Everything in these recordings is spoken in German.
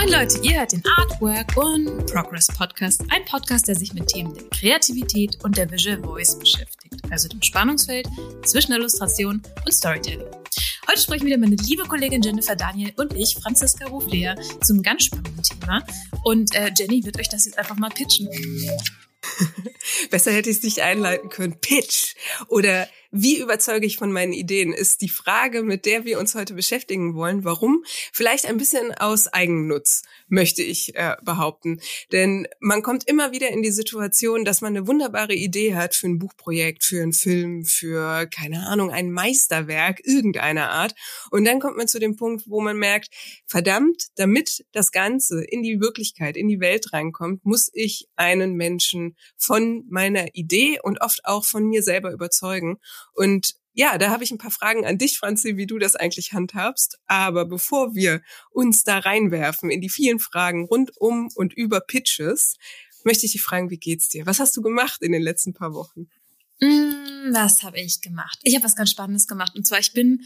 Moin Leute, ihr hört den Artwork und Progress Podcast, ein Podcast, der sich mit Themen der Kreativität und der Visual Voice beschäftigt, also dem Spannungsfeld zwischen Illustration und Storytelling. Heute sprechen wieder meine liebe Kollegin Jennifer Daniel und ich, Franziska Ruflea, zum ganz spannenden Thema. Und äh, Jenny wird euch das jetzt einfach mal pitchen. Besser hätte ich es nicht einleiten können. Pitch oder wie überzeuge ich von meinen Ideen, ist die Frage, mit der wir uns heute beschäftigen wollen. Warum? Vielleicht ein bisschen aus Eigennutz, möchte ich äh, behaupten. Denn man kommt immer wieder in die Situation, dass man eine wunderbare Idee hat für ein Buchprojekt, für einen Film, für, keine Ahnung, ein Meisterwerk irgendeiner Art. Und dann kommt man zu dem Punkt, wo man merkt, verdammt, damit das Ganze in die Wirklichkeit, in die Welt reinkommt, muss ich einen Menschen von meiner Idee und oft auch von mir selber überzeugen. Und ja, da habe ich ein paar Fragen an dich, Franzi, wie du das eigentlich handhabst. Aber bevor wir uns da reinwerfen in die vielen Fragen rund um und über Pitches, möchte ich dich fragen, wie geht's dir? Was hast du gemacht in den letzten paar Wochen? Mm, was habe ich gemacht? Ich habe was ganz Spannendes gemacht. Und zwar, ich bin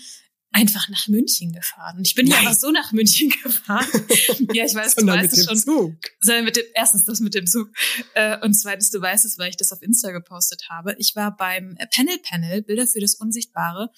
einfach nach München gefahren. Und ich bin ja einfach so nach München gefahren. ja, ich weiß, du weißt es schon. Zug. Sondern mit dem, erstens das mit dem Zug. Äh, und zweitens, du weißt es, weil ich das auf Insta gepostet habe. Ich war beim Panel Panel, Bilder für das Unsichtbare,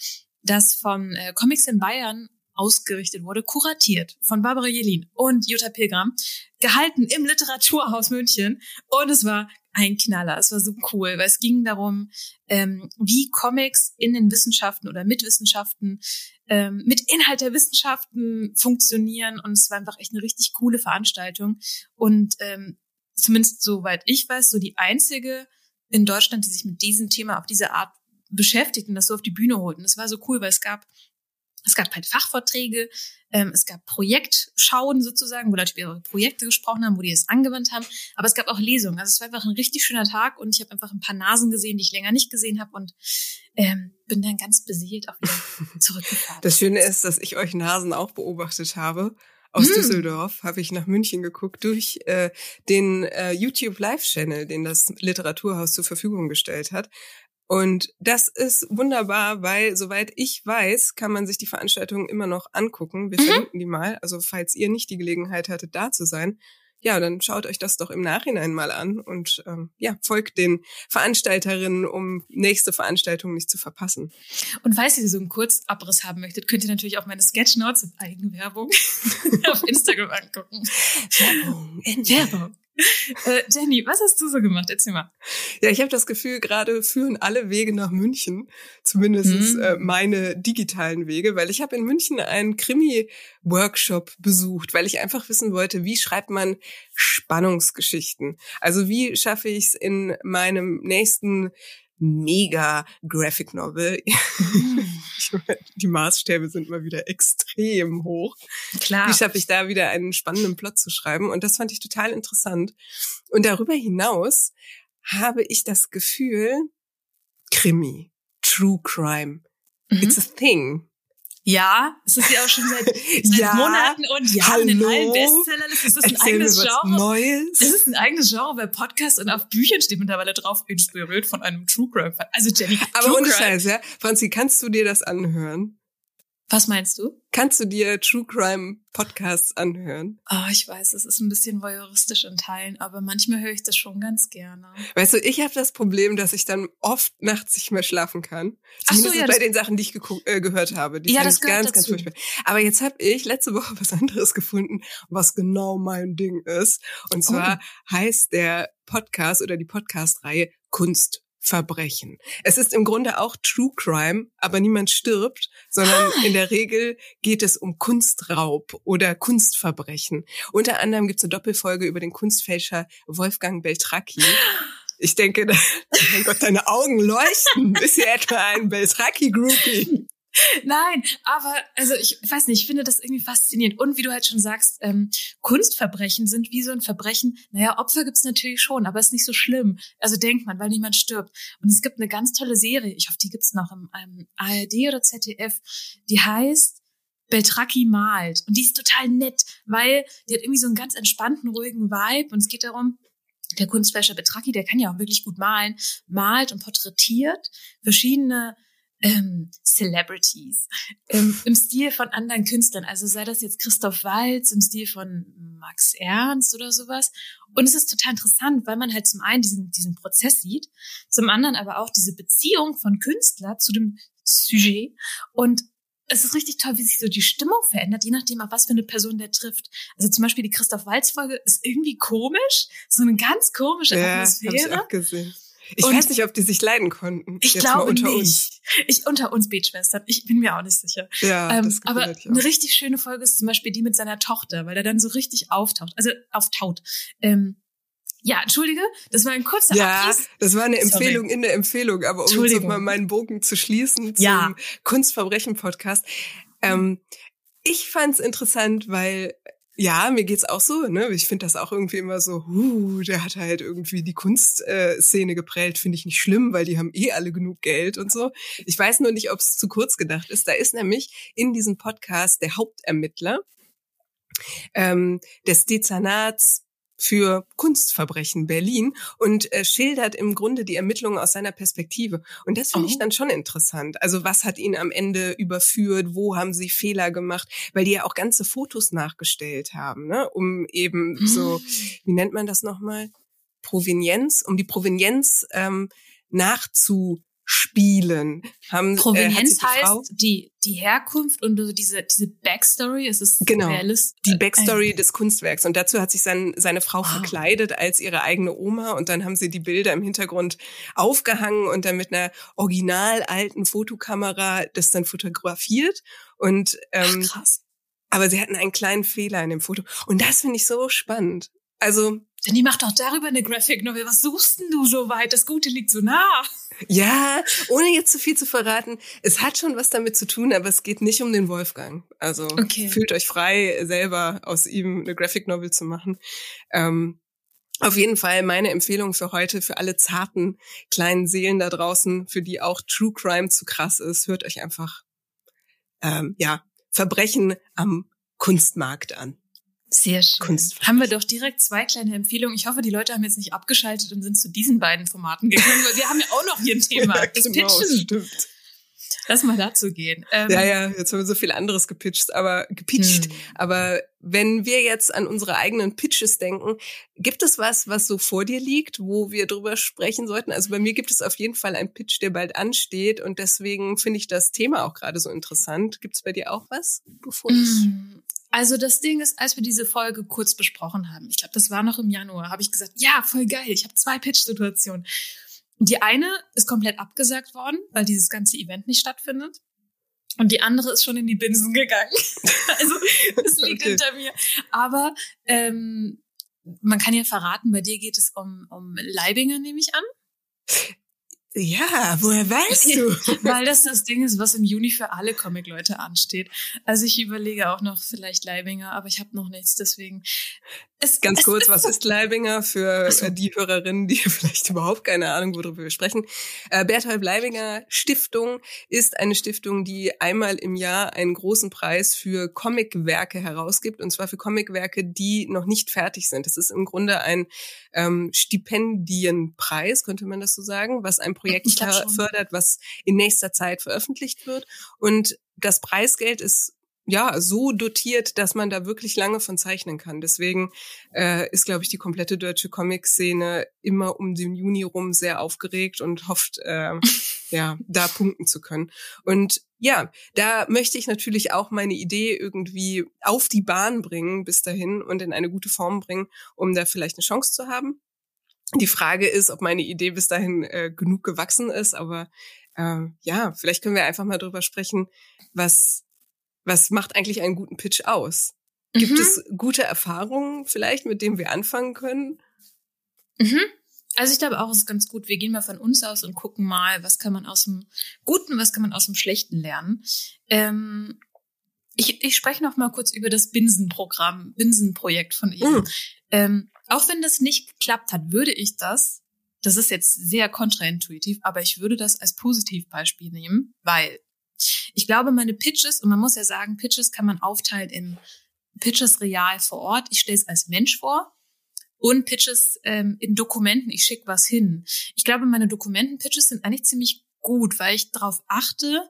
das vom äh, Comics in Bayern ausgerichtet wurde, kuratiert von Barbara Jelin und Jutta Pilgram, gehalten im Literaturhaus München. Und es war ein Knaller. Es war so cool, weil es ging darum, ähm, wie Comics in den Wissenschaften oder mit Wissenschaften, ähm, mit Inhalt der Wissenschaften funktionieren. Und es war einfach echt eine richtig coole Veranstaltung. Und ähm, zumindest soweit ich weiß, so die einzige in Deutschland, die sich mit diesem Thema auf diese Art beschäftigt und das so auf die Bühne holt. Und es war so cool, weil es gab es gab halt Fachvorträge, ähm, es gab Projektschauen sozusagen, wo Leute über ihre Projekte gesprochen haben, wo die es angewandt haben. Aber es gab auch Lesungen. Also es war einfach ein richtig schöner Tag und ich habe einfach ein paar Nasen gesehen, die ich länger nicht gesehen habe und ähm, bin dann ganz beseelt auch wieder zurückgefahren. Das Schöne ist, dass ich euch Nasen auch beobachtet habe. Aus hm. Düsseldorf habe ich nach München geguckt durch äh, den äh, YouTube Live Channel, den das Literaturhaus zur Verfügung gestellt hat. Und das ist wunderbar, weil soweit ich weiß, kann man sich die Veranstaltungen immer noch angucken. Wir mhm. verlinken die mal. Also falls ihr nicht die Gelegenheit hattet, da zu sein, ja, dann schaut euch das doch im Nachhinein mal an und ähm, ja, folgt den Veranstalterinnen, um nächste Veranstaltungen nicht zu verpassen. Und falls ihr so einen Kurzabriss haben möchtet, könnt ihr natürlich auch meine Sketchnotes in Eigenwerbung auf Instagram angucken. Werbung, Werbung. Äh, Jenny, was hast du so gemacht? Erzähl mal. Ja, ich habe das Gefühl, gerade führen alle Wege nach München, zumindest mhm. äh, meine digitalen Wege, weil ich habe in München einen Krimi-Workshop besucht, weil ich einfach wissen wollte, wie schreibt man Spannungsgeschichten? Also wie schaffe ich es in meinem nächsten mega Graphic Novel. die Maßstäbe sind mal wieder extrem hoch. Klar. Wie schaffe ich da wieder einen spannenden Plot zu schreiben? Und das fand ich total interessant. Und darüber hinaus habe ich das Gefühl, Krimi, True Crime, mhm. it's a thing. Ja, es ist ja auch schon seit, seit ja, Monaten und ja, Hallo, in allen Bestsellern. Es ist ein eigenes Genre. Neues. Es ist ein eigenes Genre bei Podcasts und auf Büchern steht mittlerweile drauf, inspiriert von einem True Crime. Also Jenny, Aber True ohne Crime. Scheiß, ja. Franzi, kannst du dir das anhören? Was meinst du? Kannst du dir True Crime Podcasts anhören? Oh, ich weiß, es ist ein bisschen voyeuristisch in Teilen, aber manchmal höre ich das schon ganz gerne. Weißt du, ich habe das Problem, dass ich dann oft nachts nicht mehr schlafen kann. Zumindest so, ja, bei den Sachen, die ich äh, gehört habe. Die ja, das ganz, dazu. ganz furchtbar. Aber jetzt habe ich letzte Woche was anderes gefunden, was genau mein Ding ist. Und zwar oh. heißt der Podcast oder die Podcast-Reihe Kunst Verbrechen. Es ist im Grunde auch True Crime, aber niemand stirbt, sondern in der Regel geht es um Kunstraub oder Kunstverbrechen. Unter anderem gibt es eine Doppelfolge über den Kunstfälscher Wolfgang Beltracchi. Ich denke, mein Gott, deine Augen leuchten. Bist du etwa ein Beltracchi-Groupie? Nein, aber also ich weiß nicht, ich finde das irgendwie faszinierend. Und wie du halt schon sagst, ähm, Kunstverbrechen sind wie so ein Verbrechen. Naja, Opfer gibt's natürlich schon, aber ist nicht so schlimm. Also denkt man, weil niemand stirbt. Und es gibt eine ganz tolle Serie, ich hoffe, die gibt's noch im ähm, ARD oder ZDF, die heißt Beltracchi malt. Und die ist total nett, weil die hat irgendwie so einen ganz entspannten, ruhigen Vibe. Und es geht darum, der Kunstfälscher Betracki, der kann ja auch wirklich gut malen, malt und porträtiert verschiedene ähm, Celebrities ähm, im Stil von anderen Künstlern. Also sei das jetzt Christoph Walz im Stil von Max Ernst oder sowas. Und es ist total interessant, weil man halt zum einen diesen, diesen Prozess sieht, zum anderen aber auch diese Beziehung von Künstler zu dem Sujet. Und es ist richtig toll, wie sich so die Stimmung verändert, je nachdem, auf was für eine Person der trifft. Also zum Beispiel die Christoph Walz Folge ist irgendwie komisch, so eine ganz komische ja, Atmosphäre. Hab ich auch gesehen. Ich und weiß nicht, ob die sich leiden konnten. Ich glaube unter nicht. Uns. Ich unter uns Betschwestern. Ich bin mir auch nicht sicher. Ja, ähm, aber eine richtig schöne Folge ist zum Beispiel die mit seiner Tochter, weil er dann so richtig auftaucht, also auftaut. Ähm, ja, entschuldige, das war ein kurzer Ja, Abriss. das war eine Empfehlung Sorry. in der Empfehlung, aber um jetzt mal meinen Bogen zu schließen zum ja. Kunstverbrechen-Podcast. Ähm, ich fand's interessant, weil ja, mir geht's auch so, ne? Ich finde das auch irgendwie immer so, huh, der hat halt irgendwie die Kunstszene äh, geprellt, finde ich nicht schlimm, weil die haben eh alle genug Geld und so. Ich weiß nur nicht, ob es zu kurz gedacht ist. Da ist nämlich in diesem Podcast der Hauptermittler ähm, des Dezernats für Kunstverbrechen Berlin und äh, schildert im Grunde die Ermittlungen aus seiner Perspektive. Und das finde oh. ich dann schon interessant. Also was hat ihn am Ende überführt? Wo haben sie Fehler gemacht? Weil die ja auch ganze Fotos nachgestellt haben, ne? um eben so, hm. wie nennt man das nochmal? Provenienz, um die Provenienz ähm, nachzu spielen. Haben, Provenienz äh, die heißt die, die Herkunft und diese, diese Backstory, es ist genau, realist die Backstory äh, des Kunstwerks. Und dazu hat sich sein, seine Frau wow. verkleidet als ihre eigene Oma und dann haben sie die Bilder im Hintergrund aufgehangen und dann mit einer original alten Fotokamera das dann fotografiert. Und ähm, Ach, krass. Aber sie hatten einen kleinen Fehler in dem Foto. Und das finde ich so spannend. Also denn die macht doch darüber eine Graphic Novel. Was suchst denn du so weit? Das Gute liegt so nah. Ja, ohne jetzt zu viel zu verraten, es hat schon was damit zu tun, aber es geht nicht um den Wolfgang. Also okay. fühlt euch frei, selber aus ihm eine Graphic Novel zu machen. Ähm, auf jeden Fall meine Empfehlung für heute, für alle zarten kleinen Seelen da draußen, für die auch True Crime zu krass ist, hört euch einfach ähm, ja Verbrechen am Kunstmarkt an. Sehr schön. Haben wir doch direkt zwei kleine Empfehlungen. Ich hoffe, die Leute haben jetzt nicht abgeschaltet und sind zu diesen beiden Formaten gegangen, weil wir haben ja auch noch hier ein Thema. Das genau, Pitchen. Stimmt. Lass mal dazu gehen. Ähm, ja, ja, jetzt haben wir so viel anderes gepitcht, aber gepitcht. Hm. Aber wenn wir jetzt an unsere eigenen Pitches denken, gibt es was, was so vor dir liegt, wo wir drüber sprechen sollten? Also bei mir gibt es auf jeden Fall einen Pitch, der bald ansteht und deswegen finde ich das Thema auch gerade so interessant. Gibt es bei dir auch was, bevor ich hm. Also das Ding ist, als wir diese Folge kurz besprochen haben, ich glaube, das war noch im Januar, habe ich gesagt, ja, voll geil, ich habe zwei Pitch-Situationen. Die eine ist komplett abgesagt worden, weil dieses ganze Event nicht stattfindet. Und die andere ist schon in die Binsen gegangen. also es liegt okay. hinter mir. Aber ähm, man kann ja verraten, bei dir geht es um, um Leibinger, nehme ich an. Ja, woher weißt du? Weil das das Ding ist, was im Juni für alle Comic-Leute ansteht. Also ich überlege auch noch vielleicht Leibinger, aber ich habe noch nichts, deswegen. Es, Ganz es, kurz, was ist Leibinger für so. die Hörerinnen, die vielleicht überhaupt keine Ahnung, worüber wir sprechen? Äh, Berthold Leibinger Stiftung ist eine Stiftung, die einmal im Jahr einen großen Preis für Comicwerke herausgibt, und zwar für Comicwerke, die noch nicht fertig sind. Das ist im Grunde ein ähm, Stipendienpreis, könnte man das so sagen, was ein Projekt fördert, was in nächster Zeit veröffentlicht wird. Und das Preisgeld ist ja so dotiert, dass man da wirklich lange von zeichnen kann. Deswegen äh, ist, glaube ich, die komplette deutsche Comic-Szene immer um den Juni rum sehr aufgeregt und hofft, äh, ja, da punkten zu können. Und ja, da möchte ich natürlich auch meine Idee irgendwie auf die Bahn bringen bis dahin und in eine gute Form bringen, um da vielleicht eine Chance zu haben. Die Frage ist, ob meine Idee bis dahin äh, genug gewachsen ist, aber äh, ja, vielleicht können wir einfach mal drüber sprechen, was, was macht eigentlich einen guten Pitch aus? Gibt mhm. es gute Erfahrungen vielleicht, mit denen wir anfangen können? Mhm. Also ich glaube auch, es ist ganz gut. Wir gehen mal von uns aus und gucken mal, was kann man aus dem Guten, was kann man aus dem Schlechten lernen. Ähm, ich, ich spreche noch mal kurz über das Binsen-Programm, Binsen-Projekt von ihm. Mhm. Ähm, auch wenn das nicht geklappt hat, würde ich das, das ist jetzt sehr kontraintuitiv, aber ich würde das als Positivbeispiel nehmen, weil ich glaube, meine Pitches, und man muss ja sagen, Pitches kann man aufteilen in Pitches real vor Ort, ich stelle es als Mensch vor, und Pitches ähm, in Dokumenten, ich schicke was hin. Ich glaube, meine Dokumenten-Pitches sind eigentlich ziemlich gut, weil ich darauf achte,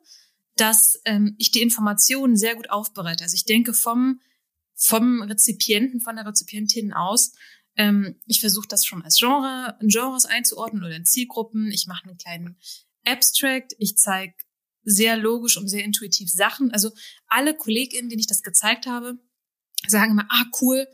dass ähm, ich die Informationen sehr gut aufbereite. Also ich denke vom vom Rezipienten, von der Rezipientin aus. Ähm, ich versuche das schon als Genre, in Genres einzuordnen oder in Zielgruppen. Ich mache einen kleinen Abstract. Ich zeige sehr logisch und sehr intuitiv Sachen. Also alle KollegInnen, denen ich das gezeigt habe, sagen immer, ah, cool,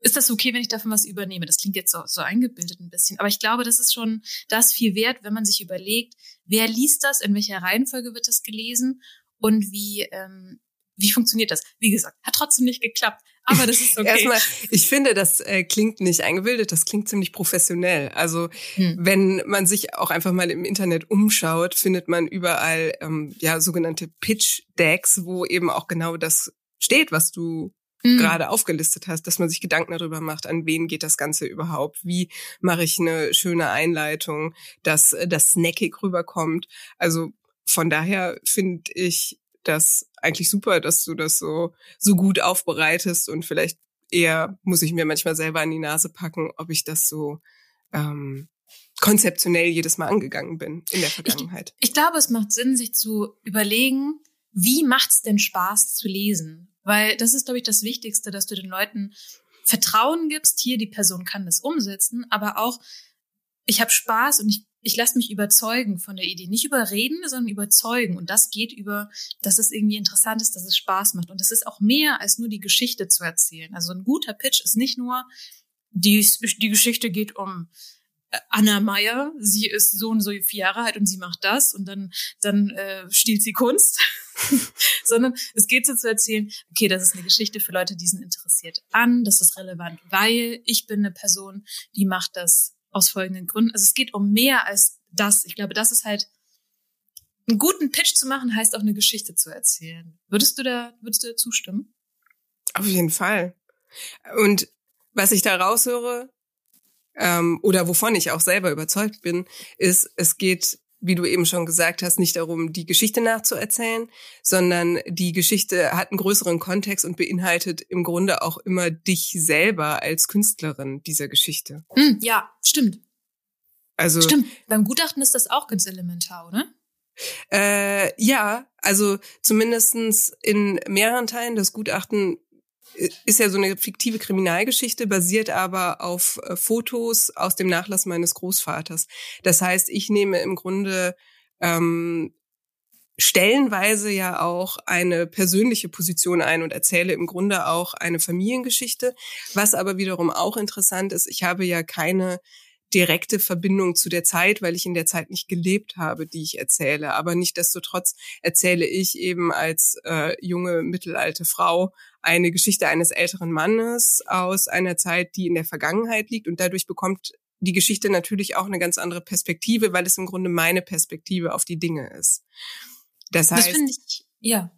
ist das okay, wenn ich davon was übernehme? Das klingt jetzt so, so eingebildet ein bisschen. Aber ich glaube, das ist schon das viel wert, wenn man sich überlegt, wer liest das, in welcher Reihenfolge wird das gelesen und wie, ähm, wie funktioniert das? Wie gesagt, hat trotzdem nicht geklappt, aber das ist okay. Erstmal, ich finde, das äh, klingt nicht eingebildet, das klingt ziemlich professionell. Also hm. wenn man sich auch einfach mal im Internet umschaut, findet man überall ähm, ja sogenannte Pitch Decks, wo eben auch genau das steht, was du mhm. gerade aufgelistet hast, dass man sich Gedanken darüber macht, an wen geht das Ganze überhaupt, wie mache ich eine schöne Einleitung, dass äh, das snackig rüberkommt. Also von daher finde ich das eigentlich super, dass du das so, so gut aufbereitest und vielleicht eher muss ich mir manchmal selber an die Nase packen, ob ich das so ähm, konzeptionell jedes Mal angegangen bin in der Vergangenheit. Ich, ich glaube, es macht Sinn, sich zu überlegen, wie macht's denn Spaß zu lesen? Weil das ist, glaube ich, das Wichtigste, dass du den Leuten Vertrauen gibst, hier, die Person kann das umsetzen, aber auch, ich habe Spaß und ich, ich lasse mich überzeugen von der Idee. Nicht überreden, sondern überzeugen. Und das geht über, dass es irgendwie interessant ist, dass es Spaß macht. Und das ist auch mehr als nur die Geschichte zu erzählen. Also ein guter Pitch ist nicht nur, die, die Geschichte geht um Anna Meyer, sie ist so und so vier Jahre alt und sie macht das und dann, dann äh, stiehlt sie Kunst. Sondern es geht so zu erzählen, okay, das ist eine Geschichte für Leute, die sind interessiert an, das ist relevant, weil ich bin eine Person, die macht das aus folgenden Gründen. Also es geht um mehr als das. Ich glaube, das ist halt, einen guten Pitch zu machen, heißt auch eine Geschichte zu erzählen. Würdest du da, würdest du da zustimmen? Auf jeden Fall. Und was ich da raushöre, ähm, oder wovon ich auch selber überzeugt bin, ist, es geht, wie du eben schon gesagt hast, nicht darum, die Geschichte nachzuerzählen, sondern die Geschichte hat einen größeren Kontext und beinhaltet im Grunde auch immer dich selber als Künstlerin dieser Geschichte. Mm, ja, stimmt. Also stimmt. Beim Gutachten ist das auch ganz elementar, oder? Äh, ja, also zumindestens in mehreren Teilen. Das Gutachten ist ja so eine fiktive Kriminalgeschichte, basiert aber auf äh, Fotos aus dem Nachlass meines Großvaters. Das heißt, ich nehme im Grunde ähm, stellenweise ja auch eine persönliche Position ein und erzähle im Grunde auch eine Familiengeschichte. Was aber wiederum auch interessant ist, ich habe ja keine direkte Verbindung zu der Zeit, weil ich in der Zeit nicht gelebt habe, die ich erzähle. Aber nichtdestotrotz erzähle ich eben als äh, junge mittelalte Frau eine Geschichte eines älteren Mannes aus einer Zeit, die in der Vergangenheit liegt und dadurch bekommt die Geschichte natürlich auch eine ganz andere Perspektive, weil es im Grunde meine Perspektive auf die Dinge ist. Das heißt, das ich, ja.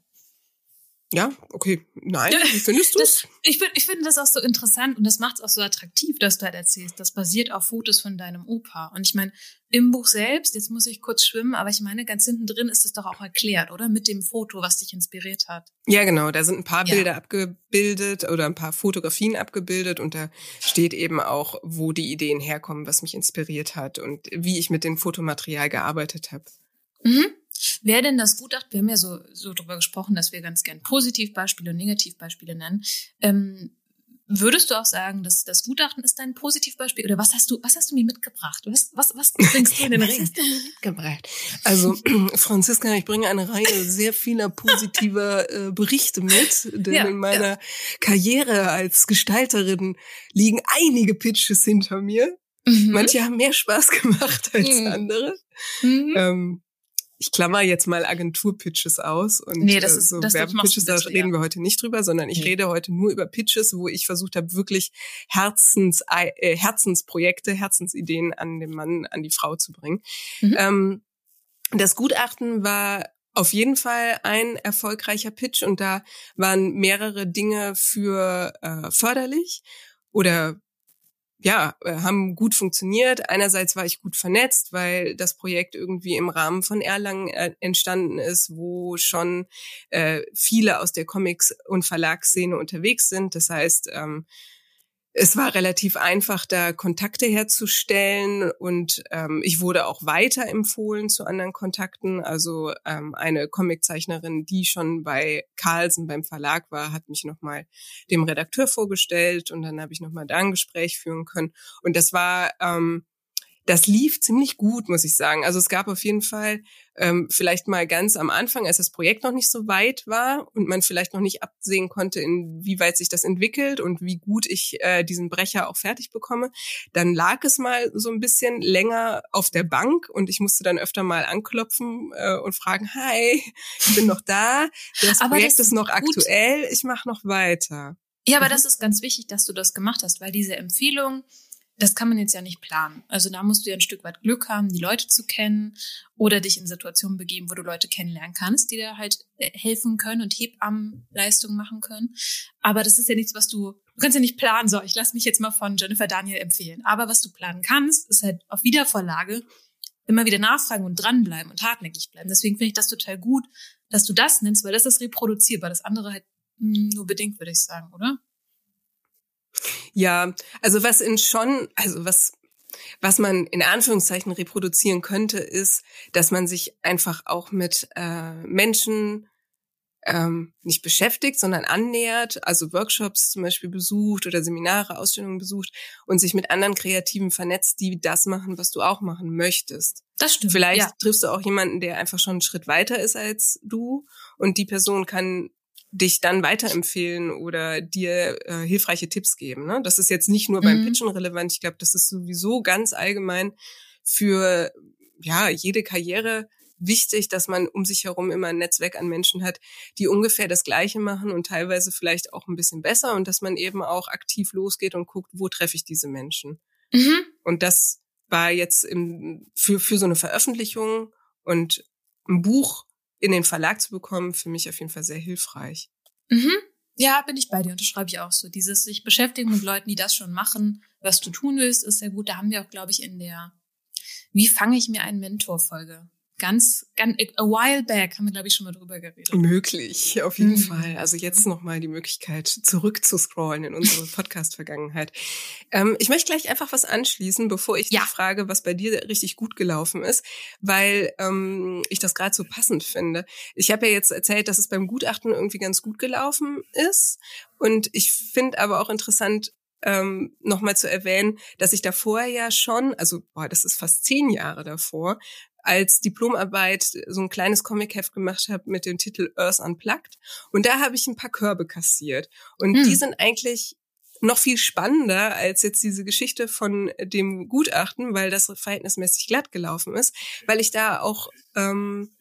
Ja, okay. Nein, wie findest du das? Ich, find, ich finde das auch so interessant und das macht es auch so attraktiv, dass du halt erzählst. Das basiert auf Fotos von deinem Opa. Und ich meine, im Buch selbst, jetzt muss ich kurz schwimmen, aber ich meine, ganz hinten drin ist es doch auch erklärt, oder? Mit dem Foto, was dich inspiriert hat. Ja, genau. Da sind ein paar ja. Bilder abgebildet oder ein paar Fotografien abgebildet und da steht eben auch, wo die Ideen herkommen, was mich inspiriert hat und wie ich mit dem Fotomaterial gearbeitet habe. Mhm. Wer denn das Gutachten, wir haben ja so, so drüber gesprochen, dass wir ganz gern Positivbeispiele und Negativbeispiele nennen. Ähm, würdest du auch sagen, dass das Gutachten ist dein Positivbeispiel? Oder was hast du, was hast du mir mitgebracht? Was, was, was bringst du in den Ring? Was hast du mir mitgebracht? Also, Franziska, ich bringe eine Reihe sehr vieler positiver äh, Berichte mit, denn ja, in meiner ja. Karriere als Gestalterin liegen einige Pitches hinter mir. Mhm. Manche haben mehr Spaß gemacht als mhm. andere. Mhm. Ähm, ich klammer jetzt mal Agentur-Pitches aus und nee, das äh, ist, so das Werbepitches, da reden wir heute nicht drüber, sondern ich nee. rede heute nur über Pitches, wo ich versucht habe, wirklich Herzens, äh, Herzensprojekte, Herzensideen an den Mann, an die Frau zu bringen. Mhm. Ähm, das Gutachten war auf jeden Fall ein erfolgreicher Pitch und da waren mehrere Dinge für äh, förderlich oder ja, äh, haben gut funktioniert. Einerseits war ich gut vernetzt, weil das Projekt irgendwie im Rahmen von Erlangen äh, entstanden ist, wo schon äh, viele aus der Comics- und Verlagsszene unterwegs sind. Das heißt, ähm, es war relativ einfach, da Kontakte herzustellen und ähm, ich wurde auch weiterempfohlen zu anderen Kontakten. Also ähm, eine Comiczeichnerin, die schon bei Carlsen beim Verlag war, hat mich nochmal dem Redakteur vorgestellt und dann habe ich nochmal da ein Gespräch führen können. Und das war ähm, das lief ziemlich gut, muss ich sagen. Also es gab auf jeden Fall ähm, vielleicht mal ganz am Anfang, als das Projekt noch nicht so weit war und man vielleicht noch nicht absehen konnte, inwieweit sich das entwickelt und wie gut ich äh, diesen Brecher auch fertig bekomme, dann lag es mal so ein bisschen länger auf der Bank und ich musste dann öfter mal anklopfen äh, und fragen, hi, ich bin noch da, das aber Projekt das ist noch gut. aktuell, ich mache noch weiter. Ja, aber mhm. das ist ganz wichtig, dass du das gemacht hast, weil diese Empfehlung, das kann man jetzt ja nicht planen. Also da musst du ja ein Stück weit Glück haben, die Leute zu kennen oder dich in Situationen begeben, wo du Leute kennenlernen kannst, die dir halt äh, helfen können und Hebammenleistungen machen können. Aber das ist ja nichts, was du, du kannst ja nicht planen, so, ich lass mich jetzt mal von Jennifer Daniel empfehlen. Aber was du planen kannst, ist halt auf Wiedervorlage immer wieder nachfragen und dranbleiben und hartnäckig bleiben. Deswegen finde ich das total gut, dass du das nennst, weil das ist reproduzierbar. Das andere halt nur bedingt, würde ich sagen, oder? Ja, also was in schon, also was was man in Anführungszeichen reproduzieren könnte, ist, dass man sich einfach auch mit äh, Menschen ähm, nicht beschäftigt, sondern annähert, also Workshops zum Beispiel besucht oder Seminare, Ausstellungen besucht und sich mit anderen Kreativen vernetzt, die das machen, was du auch machen möchtest. Das stimmt. Vielleicht ja. triffst du auch jemanden, der einfach schon einen Schritt weiter ist als du und die Person kann dich dann weiterempfehlen oder dir äh, hilfreiche Tipps geben. Ne? Das ist jetzt nicht nur beim mhm. Pitchen relevant. Ich glaube, das ist sowieso ganz allgemein für ja jede Karriere wichtig, dass man um sich herum immer ein Netzwerk an Menschen hat, die ungefähr das Gleiche machen und teilweise vielleicht auch ein bisschen besser und dass man eben auch aktiv losgeht und guckt, wo treffe ich diese Menschen. Mhm. Und das war jetzt im, für, für so eine Veröffentlichung und ein Buch in den Verlag zu bekommen, für mich auf jeden Fall sehr hilfreich. Mhm. Ja, bin ich bei dir, unterschreibe ich auch so. Dieses sich beschäftigen mit Leuten, die das schon machen, was du tun willst, ist sehr gut. Da haben wir auch, glaube ich, in der Wie fange ich mir einen Mentor-Folge ganz, ganz, a while back haben wir, glaube ich, schon mal drüber geredet. Möglich, auf jeden mhm. Fall. Also jetzt nochmal die Möglichkeit, zurück zu scrollen in unsere Podcast-Vergangenheit. Ähm, ich möchte gleich einfach was anschließen, bevor ich ja. dich frage, was bei dir richtig gut gelaufen ist, weil ähm, ich das gerade so passend finde. Ich habe ja jetzt erzählt, dass es beim Gutachten irgendwie ganz gut gelaufen ist. Und ich finde aber auch interessant, ähm, nochmal zu erwähnen, dass ich davor ja schon, also boah, das ist fast zehn Jahre davor, als Diplomarbeit so ein kleines Comicheft gemacht habe mit dem Titel Earth Unplugged. Und da habe ich ein paar Körbe kassiert. Und hm. die sind eigentlich noch viel spannender als jetzt diese Geschichte von dem Gutachten, weil das verhältnismäßig glatt gelaufen ist, weil ich da auch ähm,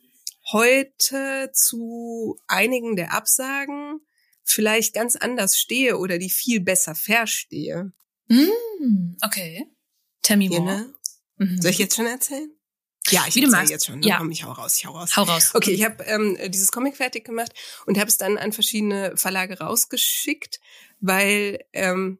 heute zu einigen der Absagen vielleicht ganz anders stehe oder die viel besser verstehe. Mm, okay. Tell me more. Soll ich jetzt schon erzählen? Ja, ich erzähle jetzt schon. Ne? Ja. Komm, ich hau raus, ich hau raus. Hau raus. Okay, ich habe ähm, dieses Comic fertig gemacht und habe es dann an verschiedene Verlage rausgeschickt, weil ähm,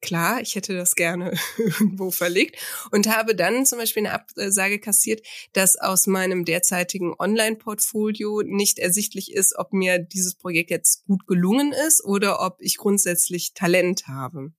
klar, ich hätte das gerne irgendwo verlegt und habe dann zum Beispiel eine Absage kassiert, dass aus meinem derzeitigen Online-Portfolio nicht ersichtlich ist, ob mir dieses Projekt jetzt gut gelungen ist oder ob ich grundsätzlich Talent habe.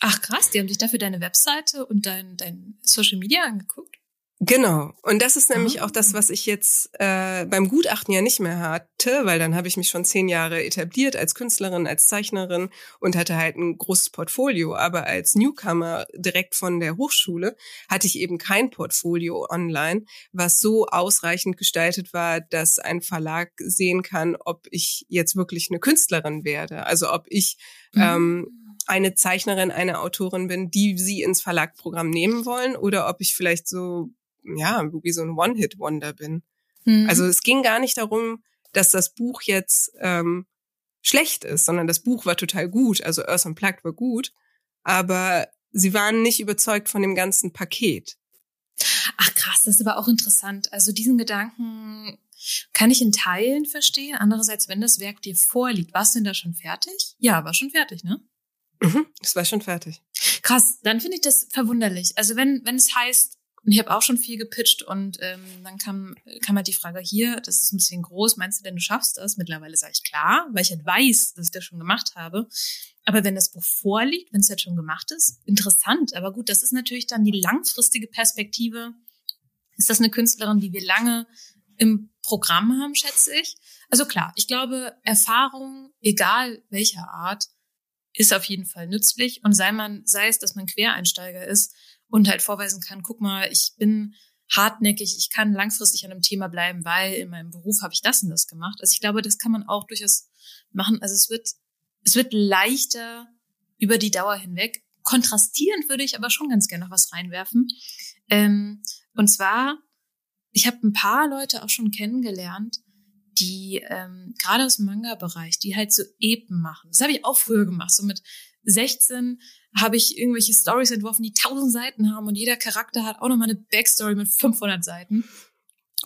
Ach krass, die haben sich dafür deine Webseite und dein, dein Social Media angeguckt? Genau. Und das ist nämlich auch das, ah. was ich jetzt äh, beim Gutachten ja nicht mehr hatte, weil dann habe ich mich schon zehn Jahre etabliert als Künstlerin, als Zeichnerin und hatte halt ein großes Portfolio. Aber als Newcomer direkt von der Hochschule hatte ich eben kein Portfolio online, was so ausreichend gestaltet war, dass ein Verlag sehen kann, ob ich jetzt wirklich eine Künstlerin werde. Also ob ich mhm. ähm, eine Zeichnerin, eine Autorin bin, die sie ins Verlagprogramm nehmen wollen oder ob ich vielleicht so ja, wie so ein One-Hit-Wonder bin. Mhm. Also es ging gar nicht darum, dass das Buch jetzt ähm, schlecht ist, sondern das Buch war total gut. Also Earth Unplugged war gut, aber sie waren nicht überzeugt von dem ganzen Paket. Ach krass, das ist aber auch interessant. Also diesen Gedanken kann ich in Teilen verstehen. Andererseits, wenn das Werk dir vorliegt, warst du denn da schon fertig? Ja, war schon fertig, ne? Mhm, das war schon fertig. Krass, dann finde ich das verwunderlich. Also wenn, wenn es heißt, Und ich habe auch schon viel gepitcht und ähm, dann kam, kam halt die Frage hier, das ist ein bisschen groß, meinst du denn, du schaffst das? Mittlerweile sage ich klar, weil ich halt weiß, dass ich das schon gemacht habe. Aber wenn das Buch vorliegt, wenn es jetzt schon gemacht ist, interessant. Aber gut, das ist natürlich dann die langfristige Perspektive. Ist das eine Künstlerin, die wir lange im Programm haben, schätze ich? Also klar, ich glaube, Erfahrung, egal welcher Art, ist auf jeden Fall nützlich. Und sei man, sei es, dass man Quereinsteiger ist und halt vorweisen kann, guck mal, ich bin hartnäckig, ich kann langfristig an einem Thema bleiben, weil in meinem Beruf habe ich das und das gemacht. Also ich glaube, das kann man auch durchaus machen. Also es wird, es wird leichter über die Dauer hinweg. Kontrastierend würde ich aber schon ganz gerne noch was reinwerfen. Ähm, und zwar, ich habe ein paar Leute auch schon kennengelernt, die ähm, gerade aus dem Manga-Bereich, die halt so Epen machen. Das habe ich auch früher gemacht. So mit 16 habe ich irgendwelche Stories entworfen, die tausend Seiten haben und jeder Charakter hat auch nochmal eine Backstory mit 500 Seiten.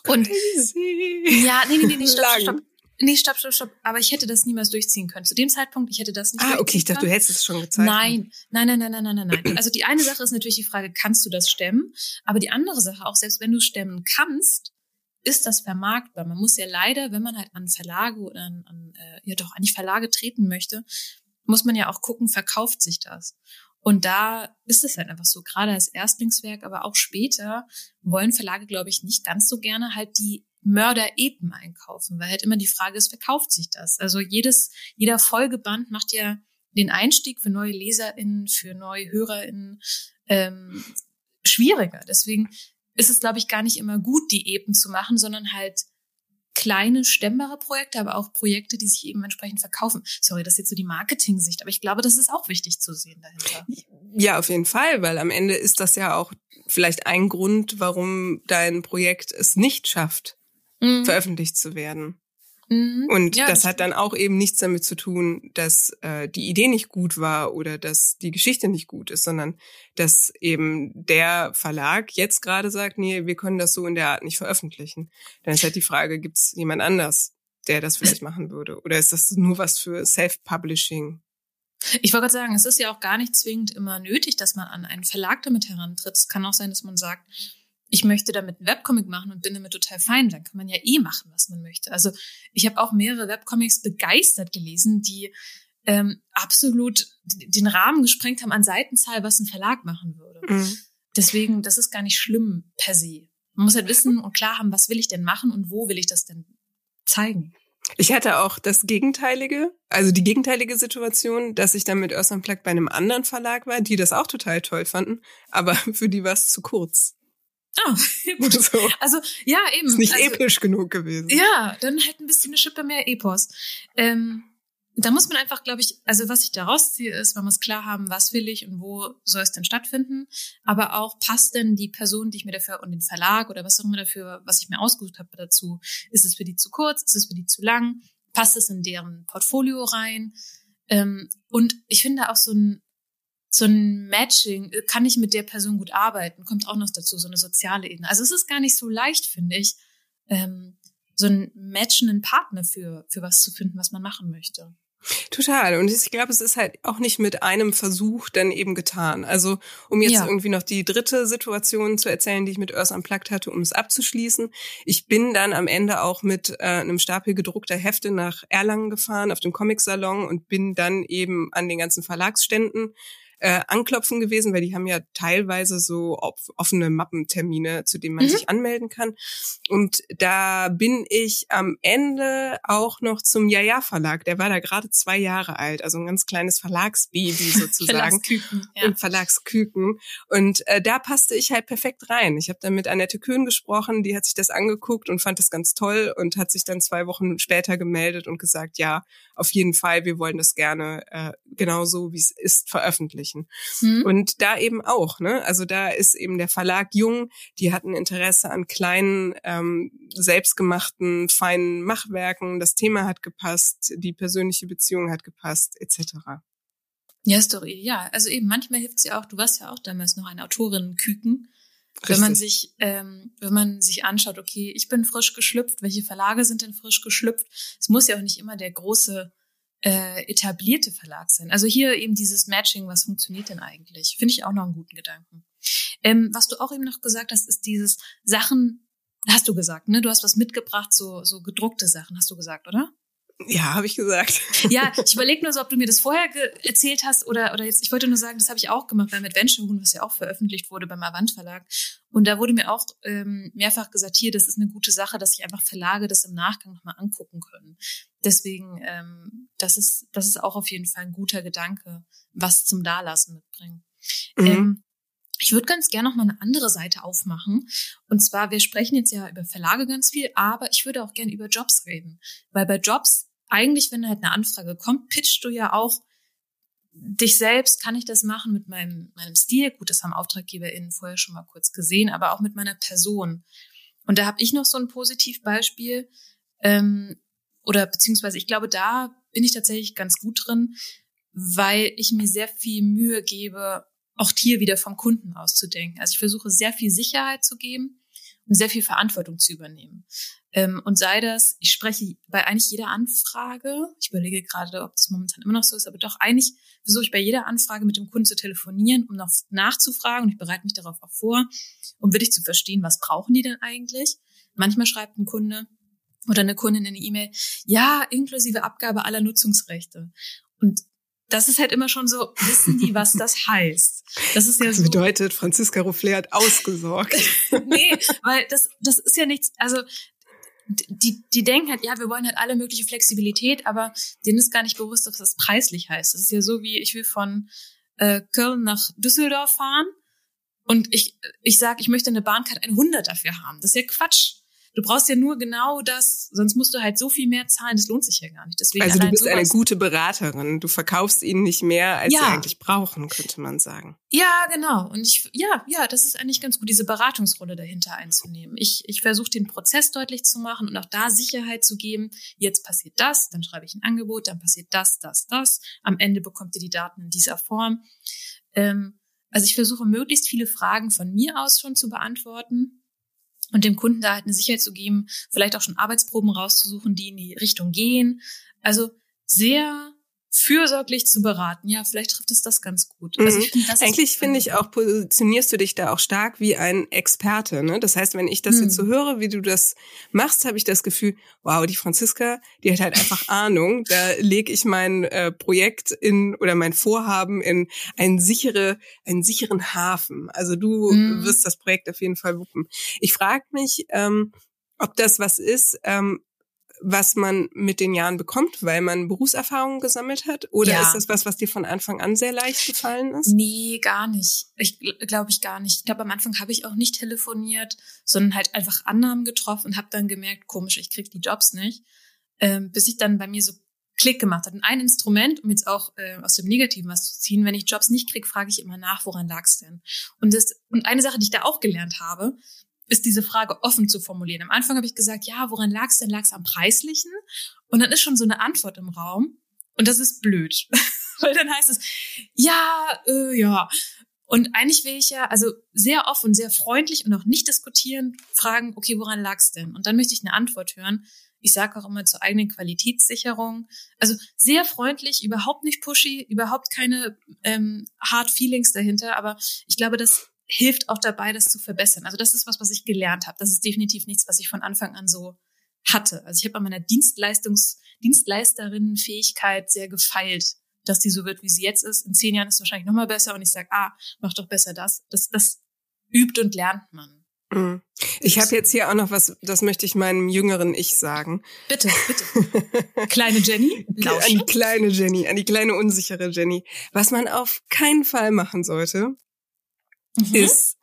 Und Crazy. ja, nee, nee, nee, nee, stopp, stopp, stopp. Nee, stopp, stopp, stopp. Aber ich hätte das niemals durchziehen können. Zu dem Zeitpunkt, ich hätte das nicht Ah, okay, ich dachte, du hättest es schon gezeigt. Nein, nein, nein, nein, nein, nein, nein, nein. Also die eine Sache ist natürlich die Frage, kannst du das stemmen? Aber die andere Sache, auch selbst wenn du stemmen kannst, ist das vermarktbar? Man muss ja leider, wenn man halt an Verlage oder an, an äh, ja doch eigentlich Verlage treten möchte, muss man ja auch gucken, verkauft sich das? Und da ist es halt einfach so, gerade als Erstlingswerk, aber auch später wollen Verlage, glaube ich, nicht ganz so gerne halt die Mörder-Epen einkaufen, weil halt immer die Frage ist, verkauft sich das? Also jedes, jeder Folgeband macht ja den Einstieg für neue LeserInnen, für neue HörerInnen ähm, schwieriger. Deswegen ist es, glaube ich, gar nicht immer gut, die Epen zu machen, sondern halt kleine, stemmbare Projekte, aber auch Projekte, die sich eben entsprechend verkaufen. Sorry, das ist jetzt so die Marketing-Sicht, aber ich glaube, das ist auch wichtig zu sehen dahinter. Ja, auf jeden Fall, weil am Ende ist das ja auch vielleicht ein Grund, warum dein Projekt es nicht schafft, mhm. veröffentlicht zu werden. Mhm. Und ja, das, das hat dann auch eben nichts damit zu tun, dass äh, die Idee nicht gut war oder dass die Geschichte nicht gut ist, sondern dass eben der Verlag jetzt gerade sagt, nee, wir können das so in der Art nicht veröffentlichen. Dann ist halt die Frage, gibt es jemand anders, der das vielleicht machen würde? Oder ist das nur was für Self-Publishing? Ich wollte gerade sagen, es ist ja auch gar nicht zwingend immer nötig, dass man an einen Verlag damit herantritt. Es kann auch sein, dass man sagt, ich möchte damit einen Webcomic machen und bin damit total fein, dann kann man ja eh machen, was man möchte. Also ich habe auch mehrere Webcomics begeistert gelesen, die ähm, absolut den Rahmen gesprengt haben an Seitenzahl, was ein Verlag machen würde. Mhm. Deswegen, das ist gar nicht schlimm per se. Man muss halt wissen und klar haben, was will ich denn machen und wo will ich das denn zeigen. Ich hatte auch das Gegenteilige, also die gegenteilige Situation, dass ich dann mit Earth Unplugged bei einem anderen Verlag war, die das auch total toll fanden, aber für die war es zu kurz. Ah. So. Also, ja, eben. Ist nicht also, episch genug gewesen. Ja, dann halt ein bisschen eine Schippe mehr Epos. Ähm, da muss man einfach, glaube ich, also was ich da rausziehe, ist, man muss klar haben, was will ich und wo soll es denn stattfinden. Aber auch, passt denn die Person, die ich mir dafür und den Verlag oder was auch immer dafür, was ich mir ausgesucht habe dazu, ist es für die zu kurz, ist es für die zu lang, passt es in deren Portfolio rein? Ähm, und ich finde auch so ein so ein Matching, äh, kann ich mit der Person gut arbeiten, kommt auch noch dazu, so eine soziale Ebene. Also es ist gar nicht so leicht, finde ich, ähm, so einen matchenden Partner für, für was zu finden, was man machen möchte. Total. Und ich glaube, es ist halt auch nicht mit einem Versuch dann eben getan. Also, um jetzt ja. irgendwie noch die dritte Situation zu erzählen, die ich mit Earth Unplugged hatte, um es abzuschließen. Ich bin dann am Ende auch mit äh, einem Stapel gedruckter Hefte nach Erlangen gefahren, auf dem Comic-Salon und bin dann eben an den ganzen Verlagsständen äh, anklopfen gewesen, weil die haben ja teilweise so offene Mappentermine, zu denen man mhm. sich anmelden kann. Und da bin ich am Ende auch noch zum Jaja Verlag. Der war da gerade zwei Jahre alt, also ein ganz kleines Verlagsbaby sozusagen. Verlagsküken. Ja. Und Verlagsküken. Und äh, da passte ich halt perfekt rein. Ich habe dann mit Annette Köhn gesprochen, die hat sich das angeguckt und fand das ganz toll und hat sich dann zwei Wochen später gemeldet und gesagt, ja, auf jeden Fall, wir wollen das gerne äh, genauso, wie es ist, veröffentlichen veröffentlichen. Mhm. Und da eben auch, ne? Also da ist eben der Verlag jung, die hatten Interesse an kleinen, ähm, selbstgemachten, feinen Machwerken, das Thema hat gepasst, die persönliche Beziehung hat gepasst, etc. Ja, Story, ja. Also eben, manchmal hilft sie auch, du warst ja auch damals noch eine Autorin Küken. Richtig. Wenn man sich, ähm, wenn man sich anschaut, okay, ich bin frisch geschlüpft, welche Verlage sind denn frisch geschlüpft? Es muss ja auch nicht immer der große äh, etablierte Verlag sein. Also hier eben dieses Matching, was funktioniert denn eigentlich? Finde ich auch noch einen guten Gedanken. Ähm, was du auch eben noch gesagt hast, ist dieses Sachen, hast du gesagt, ne? Du hast was mitgebracht, so, so gedruckte Sachen, hast du gesagt, oder? Ja, habe ich gesagt. Ja, ich überlege nur so, ob du mir das vorher erzählt hast oder, oder jetzt, ich wollte nur sagen, das habe ich auch gemacht beim Adventure Huhn, was ja auch veröffentlicht wurde beim Avant Verlag. Und da wurde mir auch ähm, mehrfach gesagt, hier, das ist eine gute Sache, dass sich einfach Verlage das im Nachgang nochmal angucken können. Deswegen, ähm, das ist, das ist auch auf jeden Fall ein guter Gedanke, was zum Dalassen mitbringen. Mhm. Ähm, ich würde ganz gerne noch mal eine andere Seite aufmachen. Und zwar, wir sprechen jetzt ja über Verlage ganz viel, aber ich würde auch gerne über Jobs reden. Weil bei Jobs eigentlich, wenn halt eine Anfrage kommt, pitchst du ja auch dich selbst, kann ich das machen mit meinem, meinem Stil? Gut, das haben AuftraggeberInnen vorher schon mal kurz gesehen, aber auch mit meiner Person. Und da habe ich noch so ein Positivbeispiel, ähm, oder beziehungsweise ich glaube, da bin ich tatsächlich ganz gut drin, weil ich mir sehr viel Mühe gebe, auch hier wieder vom Kunden auszudenken. Also ich versuche sehr viel Sicherheit zu geben sehr viel Verantwortung zu übernehmen. Ähm, und sei das, ich spreche bei eigentlich jeder Anfrage, ich überlege gerade, ob das momentan immer noch so ist, aber doch eigentlich versuche ich bei jeder Anfrage mit dem Kunden zu telefonieren, um noch nachzufragen und ich bereite mich darauf auch vor, um wirklich zu verstehen, was brauchen die denn eigentlich. Manchmal schreibt ein Kunde oder eine Kundin in eine E-Mail, ja, inklusive Abgabe aller Nutzungsrechte. Und das ist halt immer schon so, wissen die, was das heißt? Das ist ja das so. bedeutet, Franziska Ruffler hat ausgesorgt. nee, weil das, das ist ja nichts, also die, die denken halt, ja, wir wollen halt alle mögliche Flexibilität, aber denen ist gar nicht bewusst, was das preislich heißt. Das ist ja so wie, ich will von äh, Köln nach Düsseldorf fahren und ich, ich sage, ich möchte eine Bahncard 100 dafür haben. Das ist ja Quatsch. Du brauchst ja nur genau das, sonst musst du halt so viel mehr zahlen, das lohnt sich ja gar nicht. Deswegen also du bist eine gute Beraterin. Du verkaufst ihnen nicht mehr, als ja. sie eigentlich brauchen, könnte man sagen. Ja, genau. Und ich, ja, ja, das ist eigentlich ganz gut, diese Beratungsrolle dahinter einzunehmen. Ich, ich versuche den Prozess deutlich zu machen und auch da Sicherheit zu geben. Jetzt passiert das, dann schreibe ich ein Angebot, dann passiert das, das, das. Am Ende bekommt ihr die Daten in dieser Form. Ähm, also ich versuche möglichst viele Fragen von mir aus schon zu beantworten und dem Kunden da halt eine Sicherheit zu geben, vielleicht auch schon Arbeitsproben rauszusuchen, die in die Richtung gehen. Also sehr fürsorglich zu beraten. Ja, vielleicht trifft es das ganz gut. Also mhm. find, das Eigentlich finde ich auch, positionierst du dich da auch stark wie ein Experte. Ne? Das heißt, wenn ich das mhm. jetzt so höre, wie du das machst, habe ich das Gefühl, wow, die Franziska, die hat halt einfach Ahnung. Da lege ich mein äh, Projekt in oder mein Vorhaben in einen sichere, einen sicheren Hafen. Also du mhm. wirst das Projekt auf jeden Fall wuppen. Ich frage mich, ähm, ob das was ist, ähm, was man mit den Jahren bekommt, weil man Berufserfahrung gesammelt hat? Oder ja. ist das was, was dir von Anfang an sehr leicht gefallen ist? Nee, gar nicht. Ich glaube ich gar nicht. Ich glaube, am Anfang habe ich auch nicht telefoniert, sondern halt einfach Annahmen getroffen und habe dann gemerkt, komisch, ich krieg die Jobs nicht. Ähm, bis ich dann bei mir so Klick gemacht hat. Und ein Instrument, um jetzt auch äh, aus dem Negativen was zu ziehen, wenn ich Jobs nicht krieg, frage ich immer nach, woran lag's denn? Und das und eine Sache, die ich da auch gelernt habe, ist diese Frage offen zu formulieren. Am Anfang habe ich gesagt, ja, woran lag es denn? Lag es am Preislichen? Und dann ist schon so eine Antwort im Raum. Und das ist blöd. Weil dann heißt es, ja, äh, ja. Und eigentlich will ich ja, also sehr offen, sehr freundlich und auch nicht diskutieren, fragen, okay, woran lag es denn? Und dann möchte ich eine Antwort hören. Ich sage auch immer zur eigenen Qualitätssicherung. Also sehr freundlich, überhaupt nicht pushy, überhaupt keine ähm, Hard Feelings dahinter. Aber ich glaube, dass hilft auch dabei, das zu verbessern. Also das ist was, was ich gelernt habe. Das ist definitiv nichts, was ich von Anfang an so hatte. Also ich habe an meiner Dienstleistungs Dienstleisterinnenfähigkeit sehr gefeilt, dass die so wird, wie sie jetzt ist. In zehn Jahren ist es wahrscheinlich noch mal besser und ich sage, ah, mach doch besser das. Das, das übt und lernt man. Mhm. Ich habe jetzt hier auch noch was, das möchte ich meinem jüngeren Ich sagen. Bitte, bitte. kleine Jenny? Lauschen. An die kleine Jenny, an die kleine unsichere Jenny. Was man auf keinen Fall machen sollte, mhm. ist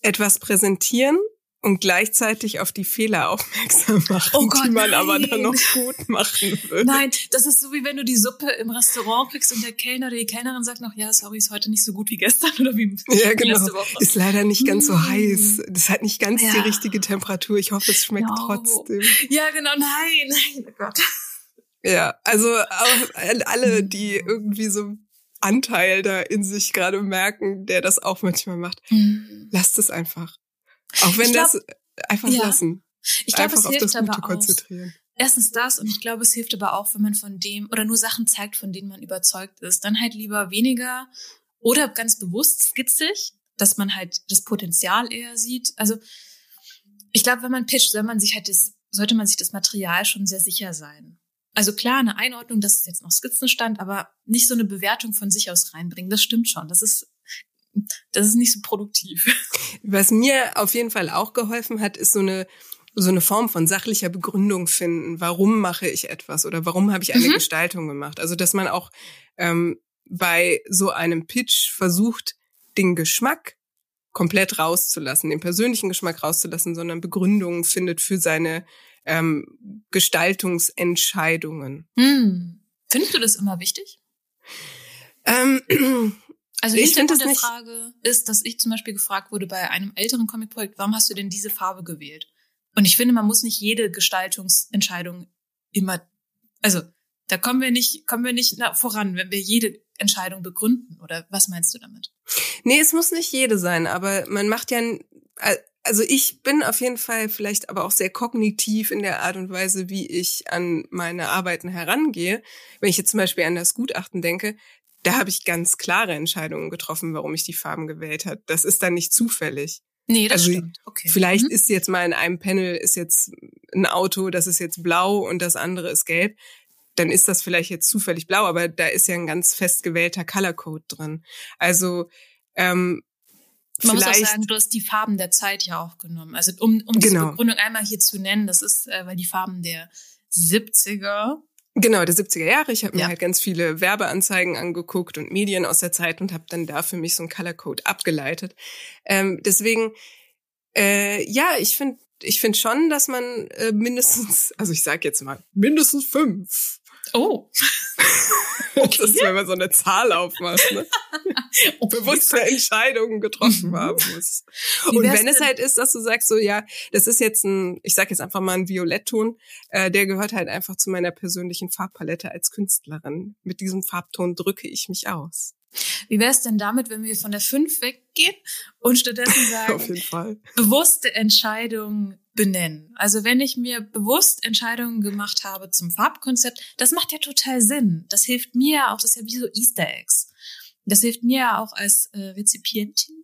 etwas präsentieren und gleichzeitig auf die Fehler aufmerksam machen, oh Gott, die man nein. aber dann noch gut machen will. Nein, das ist so wie wenn du die Suppe im Restaurant kriegst und der Kellner oder die Kellnerin sagt noch, ja, sorry, ist heute nicht so gut wie gestern oder wie ja, genau. letzte Woche. Ist leider nicht ganz so heiß. Das hat nicht ganz ja. die richtige Temperatur. Ich hoffe, es schmeckt no. trotzdem. Ja, genau, nein, nein, oh Gott. Ja, also auch alle, die irgendwie so Anteil da in sich gerade merken, der das auch manchmal macht. Mhm. Lasst es einfach. Auch wenn glaub, das einfach ja. lassen. Ich glaube, es hilft aber auch. Erstens das und ich glaube, es hilft aber auch, wenn man von dem oder nur Sachen zeigt, von denen man überzeugt ist. Dann halt lieber weniger oder ganz bewusst skitzig, dass man halt das Potenzial eher sieht. Also ich glaube, wenn man pitcht, soll man sich halt das, sollte man sich das Material schon sehr sicher sein. Also klar, eine Einordnung, das ist jetzt noch Skizzenstand, aber nicht so eine Bewertung von sich aus reinbringen. Das stimmt schon. Das ist das ist nicht so produktiv. Was mir auf jeden Fall auch geholfen hat, ist so eine so eine Form von sachlicher Begründung finden. Warum mache ich etwas oder warum habe ich eine mhm. Gestaltung gemacht? Also dass man auch ähm, bei so einem Pitch versucht, den Geschmack komplett rauszulassen, den persönlichen Geschmack rauszulassen, sondern Begründungen findet für seine ähm, Gestaltungsentscheidungen. Hm. Findest du das immer wichtig? Ähm, also ich finde der Frage ist, dass ich zum Beispiel gefragt wurde bei einem älteren Comic-Projekt, warum hast du denn diese Farbe gewählt? Und ich finde, man muss nicht jede Gestaltungsentscheidung immer, also da kommen wir nicht, kommen wir nicht voran, wenn wir jede Entscheidung begründen. Oder was meinst du damit? Nee, es muss nicht jede sein, aber man macht ja, also ich bin auf jeden Fall vielleicht aber auch sehr kognitiv in der Art und Weise, wie ich an meine Arbeiten herangehe. Wenn ich jetzt zum Beispiel an das Gutachten denke, da habe ich ganz klare Entscheidungen getroffen, warum ich die Farben gewählt habe. Das ist dann nicht zufällig. Nee, das also stimmt. Okay. Vielleicht mhm. ist jetzt mal in einem Panel ist jetzt ein Auto, das ist jetzt blau und das andere ist gelb. Dann ist das vielleicht jetzt zufällig blau, aber da ist ja ein ganz fest gewählter Colorcode drin. Also ähm, man muss auch sagen, du hast die Farben der Zeit ja auch genommen. Also um, um genau. die Begründung einmal hier zu nennen, das ist, äh, weil die Farben der 70er Genau, der 70er Jahre. Ich habe mir ja. halt ganz viele Werbeanzeigen angeguckt und Medien aus der Zeit und habe dann da für mich so einen Colorcode abgeleitet. Ähm, deswegen, äh, ja, ich finde ich finde schon, dass man äh, mindestens, also ich sag jetzt mal, mindestens fünf Oh. Okay. Das ist, wenn man so eine Zahl aufmacht, ne? okay. bewusste Entscheidungen getroffen mhm. haben muss. Und wenn es halt ist, dass du sagst, so ja, das ist jetzt ein, ich sag jetzt einfach mal ein Violettton, äh, der gehört halt einfach zu meiner persönlichen Farbpalette als Künstlerin. Mit diesem Farbton drücke ich mich aus. Wie wäre es denn damit, wenn wir von der 5 weggehen und stattdessen sagen, Auf jeden Fall. bewusste Entscheidungen benennen? Also wenn ich mir bewusst Entscheidungen gemacht habe zum Farbkonzept, das macht ja total Sinn. Das hilft mir auch, das ist ja wie so Easter Eggs. Das hilft mir ja auch als äh, Rezipientin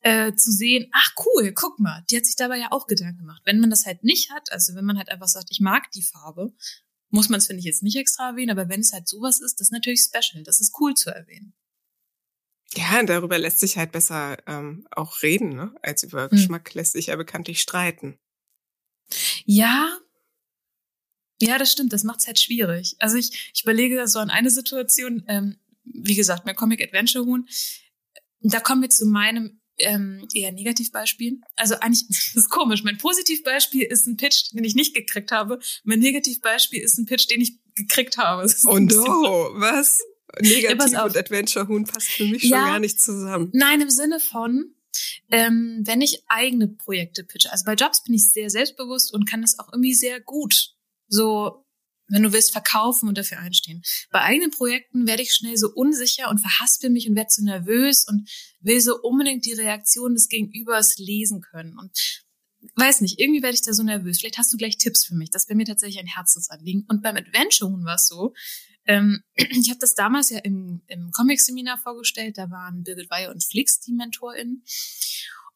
äh, zu sehen, ach cool, guck mal, die hat sich dabei ja auch Gedanken gemacht. Wenn man das halt nicht hat, also wenn man halt einfach sagt, ich mag die Farbe, muss man es, finde ich, jetzt nicht extra erwähnen, aber wenn es halt sowas ist, das ist natürlich special, das ist cool zu erwähnen. Ja, darüber lässt sich halt besser ähm, auch reden, ne? als über hm. Geschmack lässt sich ja bekanntlich streiten. Ja, ja, das stimmt, das macht's halt schwierig. Also ich, ich überlege so an eine Situation, ähm, wie gesagt, mein Comic Adventure Huhn, da kommen wir zu meinem ähm, eher Negativbeispiel. Also eigentlich, das ist komisch. Mein Positivbeispiel ist ein Pitch, den ich nicht gekriegt habe. Mein Negativbeispiel ist ein Pitch, den ich gekriegt habe. Oh no, was? Negativ ja, und Adventure Huhn passt für mich ja, schon gar nicht zusammen. Nein, im Sinne von, ähm, wenn ich eigene Projekte pitche. Also bei Jobs bin ich sehr selbstbewusst und kann das auch irgendwie sehr gut so, wenn du willst, verkaufen und dafür einstehen. Bei eigenen Projekten werde ich schnell so unsicher und verhaspel mich und werde so nervös und will so unbedingt die Reaktion des Gegenübers lesen können. Und weiß nicht, irgendwie werde ich da so nervös. Vielleicht hast du gleich Tipps für mich. Das wäre mir tatsächlich ein Herzensanliegen. Und beim Adventure war es so, ähm, ich habe das damals ja im, im Comic-Seminar vorgestellt. Da waren Birgit Weihe und Flix die MentorInnen.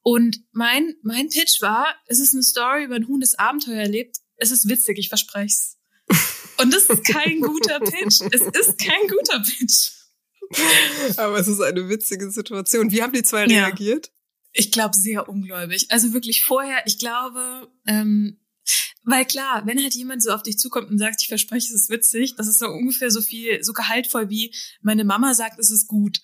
Und mein, mein Pitch war, es ist eine Story über ein Huhn, das Abenteuer erlebt. Es ist witzig, ich verspreche es. Und das ist kein guter Pitch. Es ist kein guter Pitch. Aber es ist eine witzige Situation. Wie haben die zwei ja. reagiert? Ich glaube, sehr ungläubig. Also wirklich vorher, ich glaube, ähm, weil klar, wenn halt jemand so auf dich zukommt und sagt, ich verspreche, es ist witzig, das ist so ungefähr so viel, so gehaltvoll wie meine Mama sagt, es ist gut.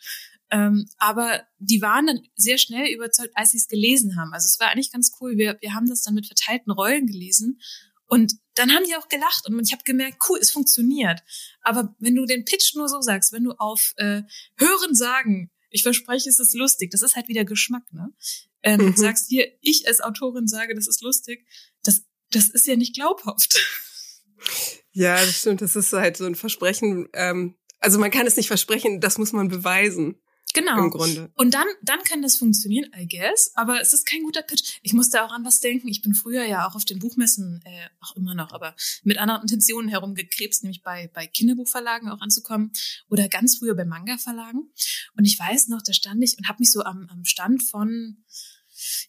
Ähm, aber die waren dann sehr schnell überzeugt, als sie es gelesen haben. Also es war eigentlich ganz cool. Wir, wir haben das dann mit verteilten Rollen gelesen und dann haben die auch gelacht und ich habe gemerkt, cool, es funktioniert. Aber wenn du den Pitch nur so sagst, wenn du auf äh, Hören sagen, ich verspreche, es ist lustig, das ist halt wieder Geschmack, ne? Ähm, mhm. Sagst hier, ich als Autorin sage, das ist lustig, das das ist ja nicht glaubhaft. Ja, das stimmt. Das ist halt so ein Versprechen. Ähm, also man kann es nicht versprechen, das muss man beweisen. Genau. Im Grunde. Und dann, dann kann das funktionieren, I guess. Aber es ist kein guter Pitch. Ich musste auch an was denken. Ich bin früher ja auch auf den Buchmessen, äh, auch immer noch, aber mit anderen Intentionen herumgekrebst, nämlich bei, bei Kinderbuchverlagen auch anzukommen oder ganz früher bei Manga-Verlagen. Und ich weiß noch, da stand ich und habe mich so am, am Stand von,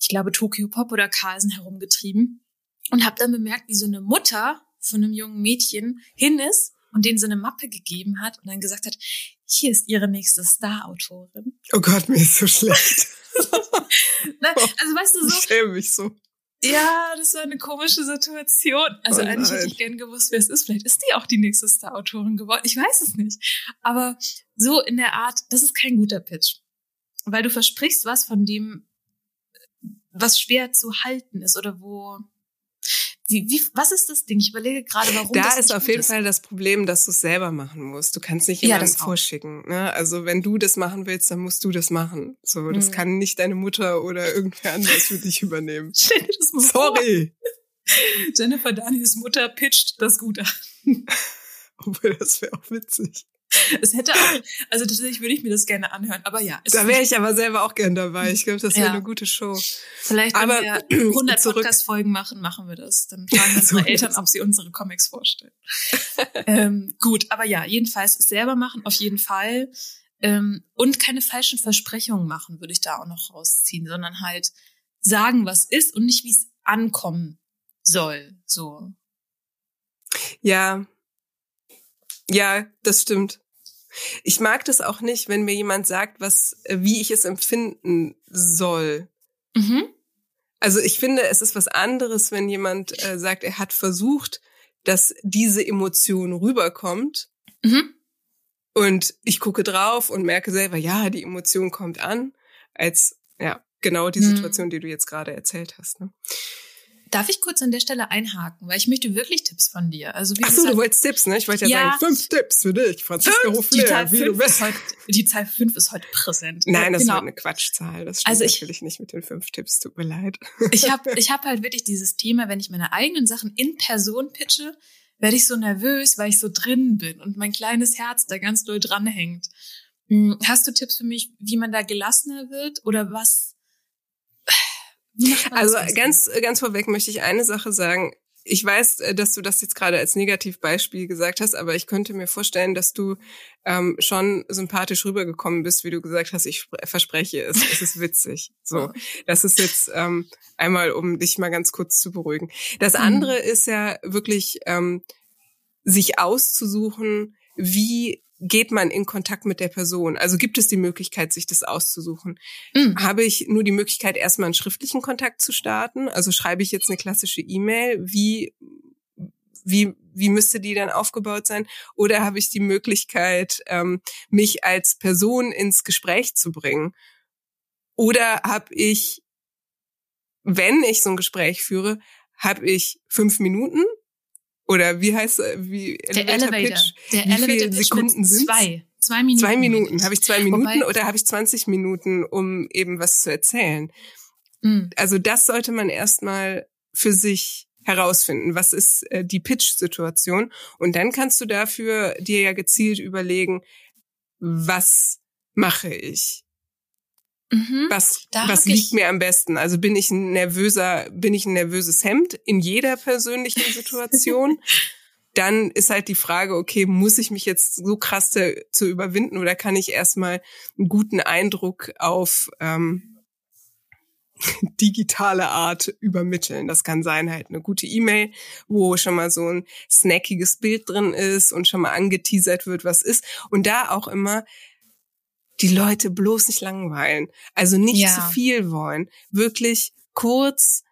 ich glaube, Tokyo Pop oder Carlsen herumgetrieben und habe dann bemerkt, wie so eine Mutter von einem jungen Mädchen hin ist und denen so eine Mappe gegeben hat und dann gesagt hat, hier ist ihre nächste Star-Autorin. Oh Gott, mir ist so schlecht. Na, also weißt du so. Ich schäme mich so. Ja, das war eine komische Situation. Also oh eigentlich hätte ich gern gewusst, wer es ist. Vielleicht ist die auch die nächste Star-Autorin geworden. Ich weiß es nicht. Aber so in der Art, das ist kein guter Pitch. Weil du versprichst was, von dem was schwer zu halten ist oder wo wie, wie, was ist das Ding? Ich überlege gerade, warum. Da ist auf jeden ist. Fall das Problem, dass du es selber machen musst. Du kannst nicht jemanden ja, vorschicken. Ne? Also wenn du das machen willst, dann musst du das machen. So, das mhm. kann nicht deine Mutter oder irgendwer anders für dich übernehmen. Sorry. Jennifer Daniels Mutter pitcht das gut an. Obwohl, das wäre auch witzig. Es hätte auch, also tatsächlich würde ich mir das gerne anhören, aber ja. Da wäre ich aber selber auch gern dabei. Ich glaube, das wäre ja. eine gute Show. Vielleicht, wenn aber, wir 100 Podcast-Folgen machen, machen wir das. Dann fragen unsere Eltern, ob sie unsere Comics vorstellen. ähm, gut, aber ja, jedenfalls selber machen, auf jeden Fall. Ähm, und keine falschen Versprechungen machen, würde ich da auch noch rausziehen, sondern halt sagen, was ist und nicht, wie es ankommen soll. So. Ja, ja, das stimmt. Ich mag das auch nicht, wenn mir jemand sagt, was, äh, wie ich es empfinden soll. Mhm. Also ich finde, es ist was anderes, wenn jemand äh, sagt, er hat versucht, dass diese Emotion rüberkommt. Mhm. Und ich gucke drauf und merke selber, ja, die Emotion kommt an, als ja genau die mhm. Situation, mhm. die du jetzt gerade erzählt hast. Ne? Darf ich kurz an der Stelle einhaken, weil ich möchte wirklich Tipps von dir. Also wie Ach so, du wolltest Tipps, ne? Ich wollte ja, ja, sagen, fünf Tipps für dich, Franziska Hofler, wie du bist. Heute, die Zahl fünf ist heute präsent. Nein, das genau. ist halt eine Quatschzahl. Das stimmt also ich, natürlich nicht mit den fünf Tipps, tut mir leid. Ich habe ich hab halt wirklich dieses Thema, wenn ich meine eigenen Sachen in Person pitche, werde ich so nervös, weil ich so drin bin und mein kleines Herz da ganz doll dranhängt. Hm, hast du Tipps für mich, wie man da gelassener wird oder was also ganz, ganz vorweg möchte ich eine Sache sagen. Ich weiß, äh, dass du das jetzt gerade als Negativbeispiel gesagt hast, aber ich könnte mir vorstellen, dass du ähm, schon sympathisch rübergekommen bist, wie du gesagt hast, ich verspreche es, es ist witzig. So, das ist jetzt ähm, einmal, um dich mal ganz kurz zu beruhigen. Das mhm. andere ist ja wirklich, ähm, sich auszusuchen, wie geht man in Kontakt mit der Person? Also gibt es die Möglichkeit, sich das auszusuchen? Mhm. Habe ich nur die Möglichkeit, erstmal einen schriftlichen Kontakt zu starten? Also schreibe ich jetzt eine klassische E-Mail? Wie, wie, wie müsste die dann aufgebaut sein? Oder habe ich die Möglichkeit, ähm, mich als Person ins Gespräch zu bringen? Oder habe ich, wenn ich so ein Gespräch führe, habe ich fünf Minuten oder wie heißt äh, wie der Elevator, Elevator. Pitch? Der wie Elevator viele Sekunden sind zwei. Zwei Minuten. Zwei Minuten. Habe ich zwei Minuten Wobei, oder habe ich 20 Minuten, um eben was zu erzählen? Mhm. Also das sollte man erstmal für sich herausfinden. Was ist äh, die Pitch-Situation? Und dann kannst du dafür dir ja gezielt überlegen, was mache ich? Mhm, was was liegt mir am besten? Also bin ich ein nervöser, bin ich ein nervöses Hemd in jeder persönlichen Situation? Dann ist halt die Frage, okay, muss ich mich jetzt so krass zu, zu überwinden oder kann ich erstmal einen guten Eindruck auf ähm, digitale Art übermitteln. Das kann sein halt eine gute E-Mail, wo schon mal so ein snackiges Bild drin ist und schon mal angeteasert wird, was ist. Und da auch immer die Leute bloß nicht langweilen. Also nicht ja. zu viel wollen. Wirklich kurz.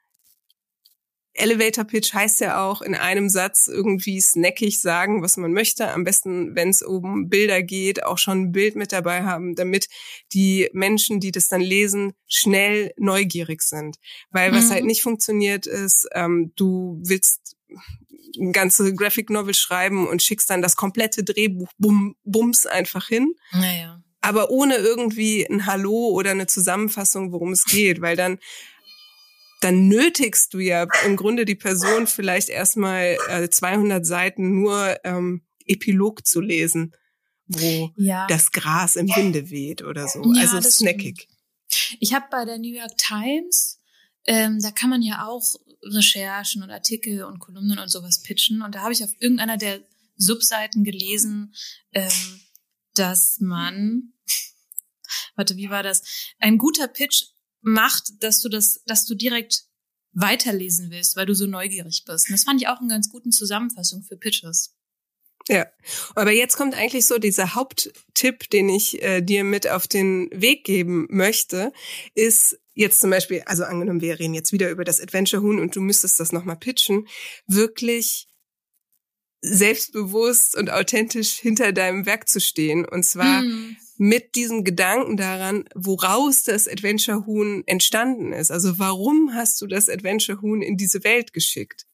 Elevator Pitch heißt ja auch in einem Satz irgendwie snackig sagen, was man möchte. Am besten, wenn es um Bilder geht, auch schon ein Bild mit dabei haben, damit die Menschen, die das dann lesen, schnell neugierig sind. Weil was halt mhm. halt nicht funktioniert ist, ähm, du willst ein ganze Graphic Novel schreiben und schickst dann das komplette Drehbuch bum, bums einfach hin. Naja aber ohne irgendwie ein Hallo oder eine Zusammenfassung, worum es geht, weil dann dann nötigst du ja im Grunde die Person vielleicht erstmal äh, 200 Seiten nur ähm, Epilog zu lesen wo ja. das Gras im Winde weht oder so. Ja, also snackig. Stimmt. Ich habe bei der New York Times, ähm, da kann man ja auch Recherchen und Artikel und Kolumnen und sowas pitchen. Und da habe ich auf irgendeiner der Subseiten gelesen, ähm, dass man, warte, wie war das? Ein guter Pitch macht, dass du das, dass du direkt weiterlesen willst, weil du so neugierig bist. Und das fand ich auch eine ganz guten Zusammenfassung für Pitches. Ja, aber jetzt kommt eigentlich so dieser Haupttipp, den ich äh, dir mit auf den Weg geben möchte, ist jetzt zum Beispiel, also angenommen, wir reden jetzt wieder über das Adventure Huhn und du müsstest das nochmal pitchen, wirklich selbstbewusst und authentisch hinter deinem Werk zu stehen. Und zwar hm. Mit diesem Gedanken daran, woraus das Adventure Huhn entstanden ist. Also warum hast du das Adventure Huhn in diese Welt geschickt?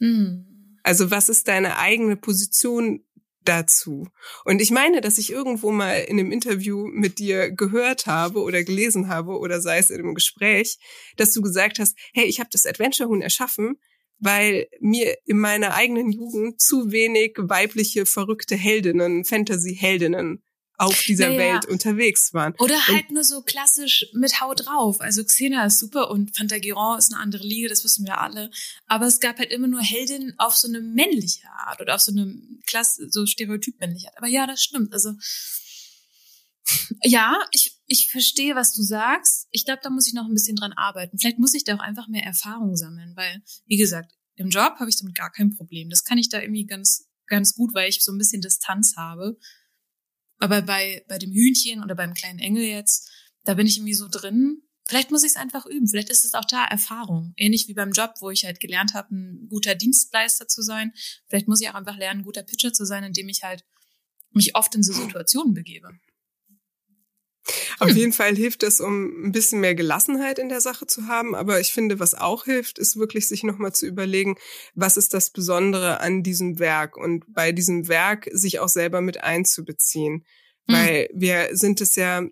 Hm. Also was ist deine eigene Position dazu? Und ich meine, dass ich irgendwo mal in einem Interview mit dir gehört habe oder gelesen habe oder sei es in einem Gespräch, dass du gesagt hast, hey, ich habe das Adventure Huhn erschaffen, weil mir in meiner eigenen Jugend zu wenig weibliche verrückte Heldinnen, Fantasy-Heldinnen auf dieser ja, Welt unterwegs waren. Oder halt und, nur so klassisch mit Haut drauf. Also Xena ist super und Pantagruel ist eine andere Liga, das wissen wir alle. Aber es gab halt immer nur Heldinnen auf so eine männliche Art oder auf so eine Klasse, so stereotyp männliche Art. Aber ja, das stimmt. Also ja, ich, ich verstehe, was du sagst. Ich glaube, da muss ich noch ein bisschen dran arbeiten. Vielleicht muss ich da auch einfach mehr Erfahrung sammeln, weil, wie gesagt, im Job habe ich damit gar kein Problem. Das kann ich da irgendwie ganz, ganz gut, weil ich so ein bisschen Distanz habe. Aber bei, bei dem Hühnchen oder beim kleinen Engel jetzt, da bin ich irgendwie so drin. Vielleicht muss ich es einfach üben. Vielleicht ist es auch da Erfahrung. Ähnlich wie beim Job, wo ich halt gelernt habe, ein guter Dienstleister zu sein. Vielleicht muss ich auch einfach lernen, ein guter Pitcher zu sein, indem ich halt mich oft in so Situationen begebe. Auf hm. jeden Fall hilft es, um ein bisschen mehr Gelassenheit in der Sache zu haben. Aber ich finde, was auch hilft, ist wirklich sich nochmal zu überlegen, was ist das Besondere an diesem Werk und bei diesem Werk sich auch selber mit einzubeziehen. Hm. Weil wir sind es ja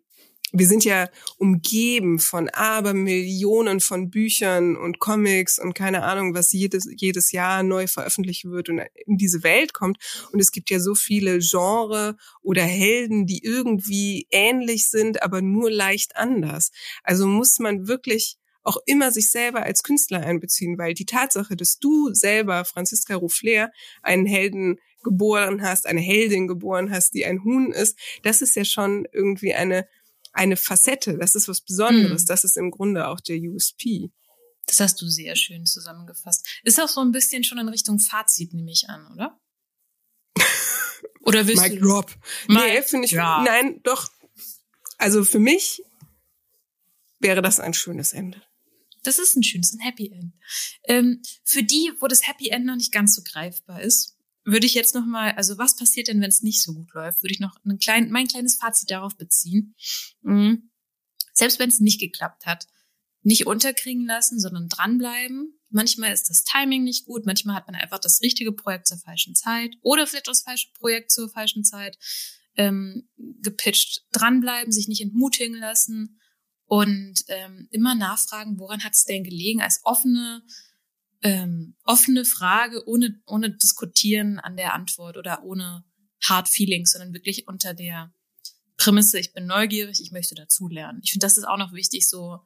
wir sind ja umgeben von Abermillionen von Büchern und Comics und keine Ahnung, was jedes, jedes Jahr neu veröffentlicht wird und in diese Welt kommt. Und es gibt ja so viele Genre oder Helden, die irgendwie ähnlich sind, aber nur leicht anders. Also muss man wirklich auch immer sich selber als Künstler einbeziehen, weil die Tatsache, dass du selber, Franziska Rouffler, einen Helden geboren hast, eine Heldin geboren hast, die ein Huhn ist, das ist ja schon irgendwie eine eine Facette, das ist was Besonderes, mhm. das ist im Grunde auch der USP. Das hast du sehr schön zusammengefasst. Ist auch so ein bisschen schon in Richtung Fazit, nehme ich an, oder? Oder willst Mike du? Drop. Nee, finde ich, ja. nein, doch. Also für mich wäre das ein schönes Ende. Das ist ein schönes, ein Happy End. Ähm, für die, wo das Happy End noch nicht ganz so greifbar ist, würde ich jetzt noch mal, also was passiert denn, wenn es nicht so gut läuft, würde ich noch ein klein, mein kleines Fazit darauf beziehen. Mhm. Selbst wenn es nicht geklappt hat, nicht unterkriegen lassen, sondern dranbleiben. Manchmal ist das Timing nicht gut, manchmal hat man einfach das richtige Projekt zur falschen Zeit oder vielleicht das falsche Projekt zur falschen Zeit ähm, gepitcht. Dranbleiben, sich nicht entmutigen lassen und ähm, immer nachfragen, woran hat es denn gelegen, als offene ähm, offene Frage, ohne, ohne diskutieren an der Antwort oder ohne Hard Feelings, sondern wirklich unter der Prämisse, ich bin neugierig, ich möchte dazulernen. Ich finde, das ist auch noch wichtig, so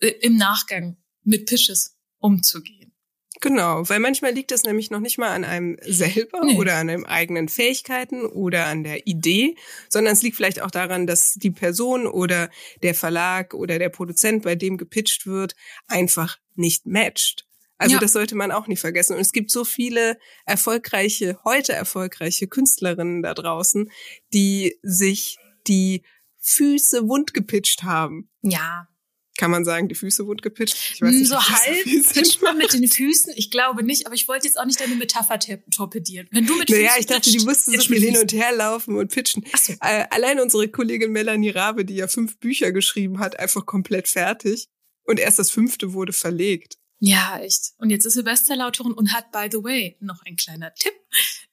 äh, im Nachgang mit Pitches umzugehen. Genau, weil manchmal liegt es nämlich noch nicht mal an einem selber nee. oder an einem eigenen Fähigkeiten oder an der Idee, sondern es liegt vielleicht auch daran, dass die Person oder der Verlag oder der Produzent, bei dem gepitcht wird, einfach nicht matcht. Also ja. das sollte man auch nicht vergessen. Und es gibt so viele erfolgreiche, heute erfolgreiche Künstlerinnen da draußen, die sich die Füße wund gepitcht haben. Ja. Kann man sagen, die Füße wund gepitcht? Ich weiß nicht, so halb pitcht man mit den Füßen? Ich glaube nicht, aber ich wollte jetzt auch nicht deine Metapher torpedieren. Wenn du mit naja, Füßen ich dachte, die mussten so viel hin und her laufen und pitchen. Ach so. Äh, allein unsere Kollegin Melanie Rabe, die ja fünf Bücher geschrieben hat, einfach komplett fertig. Und erst das fünfte wurde verlegt. Ja, echt. Und jetzt ist sie Bestsellerautorin und hat, by the way, noch ein kleiner Tipp.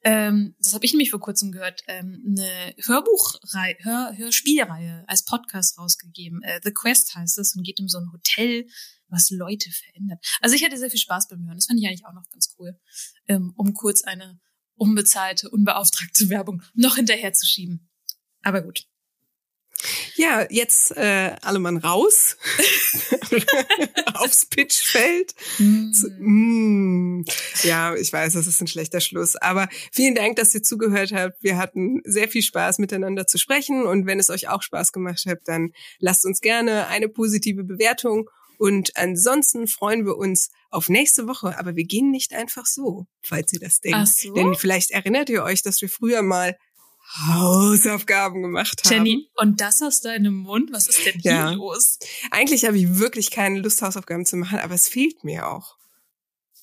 Ähm, das habe ich nämlich vor kurzem gehört, ähm, eine Hörbuchreihe, Hör, Hörspielreihe als Podcast rausgegeben. Äh, The Quest heißt es und geht um so ein Hotel, was Leute verändert. Also ich hatte sehr viel Spaß beim Hören. Das fand ich eigentlich auch noch ganz cool, ähm, um kurz eine unbezahlte, unbeauftragte Werbung noch hinterherzuschieben. Aber gut. Ja, jetzt äh, alle Mann raus aufs Pitchfeld. Mm. Mm. Ja, ich weiß, das ist ein schlechter Schluss. Aber vielen Dank, dass ihr zugehört habt. Wir hatten sehr viel Spaß, miteinander zu sprechen. Und wenn es euch auch Spaß gemacht hat, dann lasst uns gerne eine positive Bewertung. Und ansonsten freuen wir uns auf nächste Woche. Aber wir gehen nicht einfach so, falls ihr das denkt. Ach so? Denn vielleicht erinnert ihr euch, dass wir früher mal Hausaufgaben gemacht haben. Jenny, und das aus deinem Mund? Was ist denn hier ja. los? Eigentlich habe ich wirklich keine Lust, Hausaufgaben zu machen, aber es fehlt mir auch.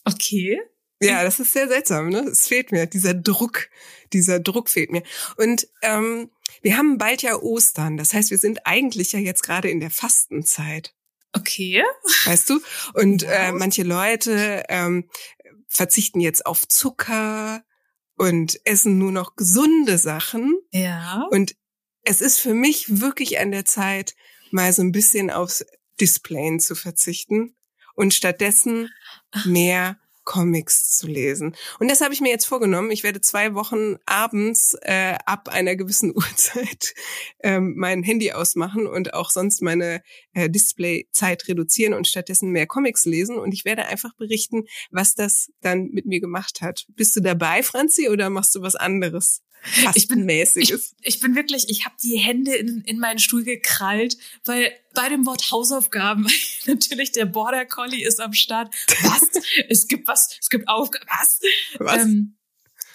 Okay. Ja, das ist sehr seltsam, ne? Es fehlt mir. Dieser Druck, dieser Druck fehlt mir. Und ähm, wir haben bald ja Ostern. Das heißt, wir sind eigentlich ja jetzt gerade in der Fastenzeit. Okay. Weißt du? Und äh, manche Leute ähm, verzichten jetzt auf Zucker, und essen nur noch gesunde Sachen. Ja. Und es ist für mich wirklich an der Zeit, mal so ein bisschen aufs Displayen zu verzichten und stattdessen mehr Comics zu lesen. Und das habe ich mir jetzt vorgenommen. Ich werde zwei Wochen abends äh, ab einer gewissen Uhrzeit ähm, mein Handy ausmachen und auch sonst meine äh, Displayzeit reduzieren und stattdessen mehr Comics lesen. Und ich werde einfach berichten, was das dann mit mir gemacht hat. Bist du dabei, Franzi, oder machst du was anderes? Ich bin mäßig ich, ich bin wirklich, ich habe die Hände in, in meinen Stuhl gekrallt, weil bei dem Wort Hausaufgaben natürlich der Border Collie ist am Start. Was? es gibt was, es gibt Aufgaben. Was? Was? Ähm,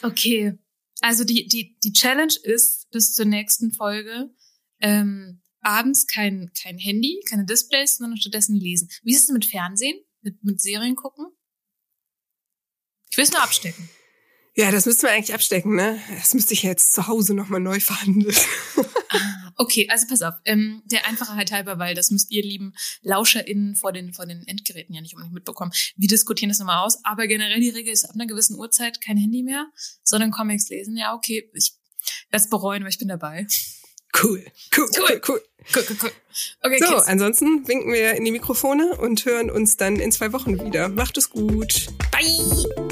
okay. Also die, die, die Challenge ist bis zur nächsten Folge ähm, abends kein, kein Handy, keine Displays, sondern stattdessen lesen. Wie ist es mit Fernsehen? Mit, mit Serien gucken? Ich will es nur abstecken. Ja, das müssten wir eigentlich abstecken, ne? Das müsste ich jetzt zu Hause nochmal neu verhandeln. Ah, okay, also pass auf. Ähm, der Einfachheit halber, weil das müsst ihr lieben LauscherInnen vor den, vor den Endgeräten ja nicht unbedingt mitbekommen. Wir diskutieren das nochmal aus. Aber generell die Regel ist ab einer gewissen Uhrzeit kein Handy mehr, sondern Comics lesen. Ja, okay, ich werde es bereuen, aber ich bin dabei. Cool, cool, cool, cool. cool, cool, cool. Okay, so, Kids. ansonsten winken wir in die Mikrofone und hören uns dann in zwei Wochen wieder. Macht es gut. Bye.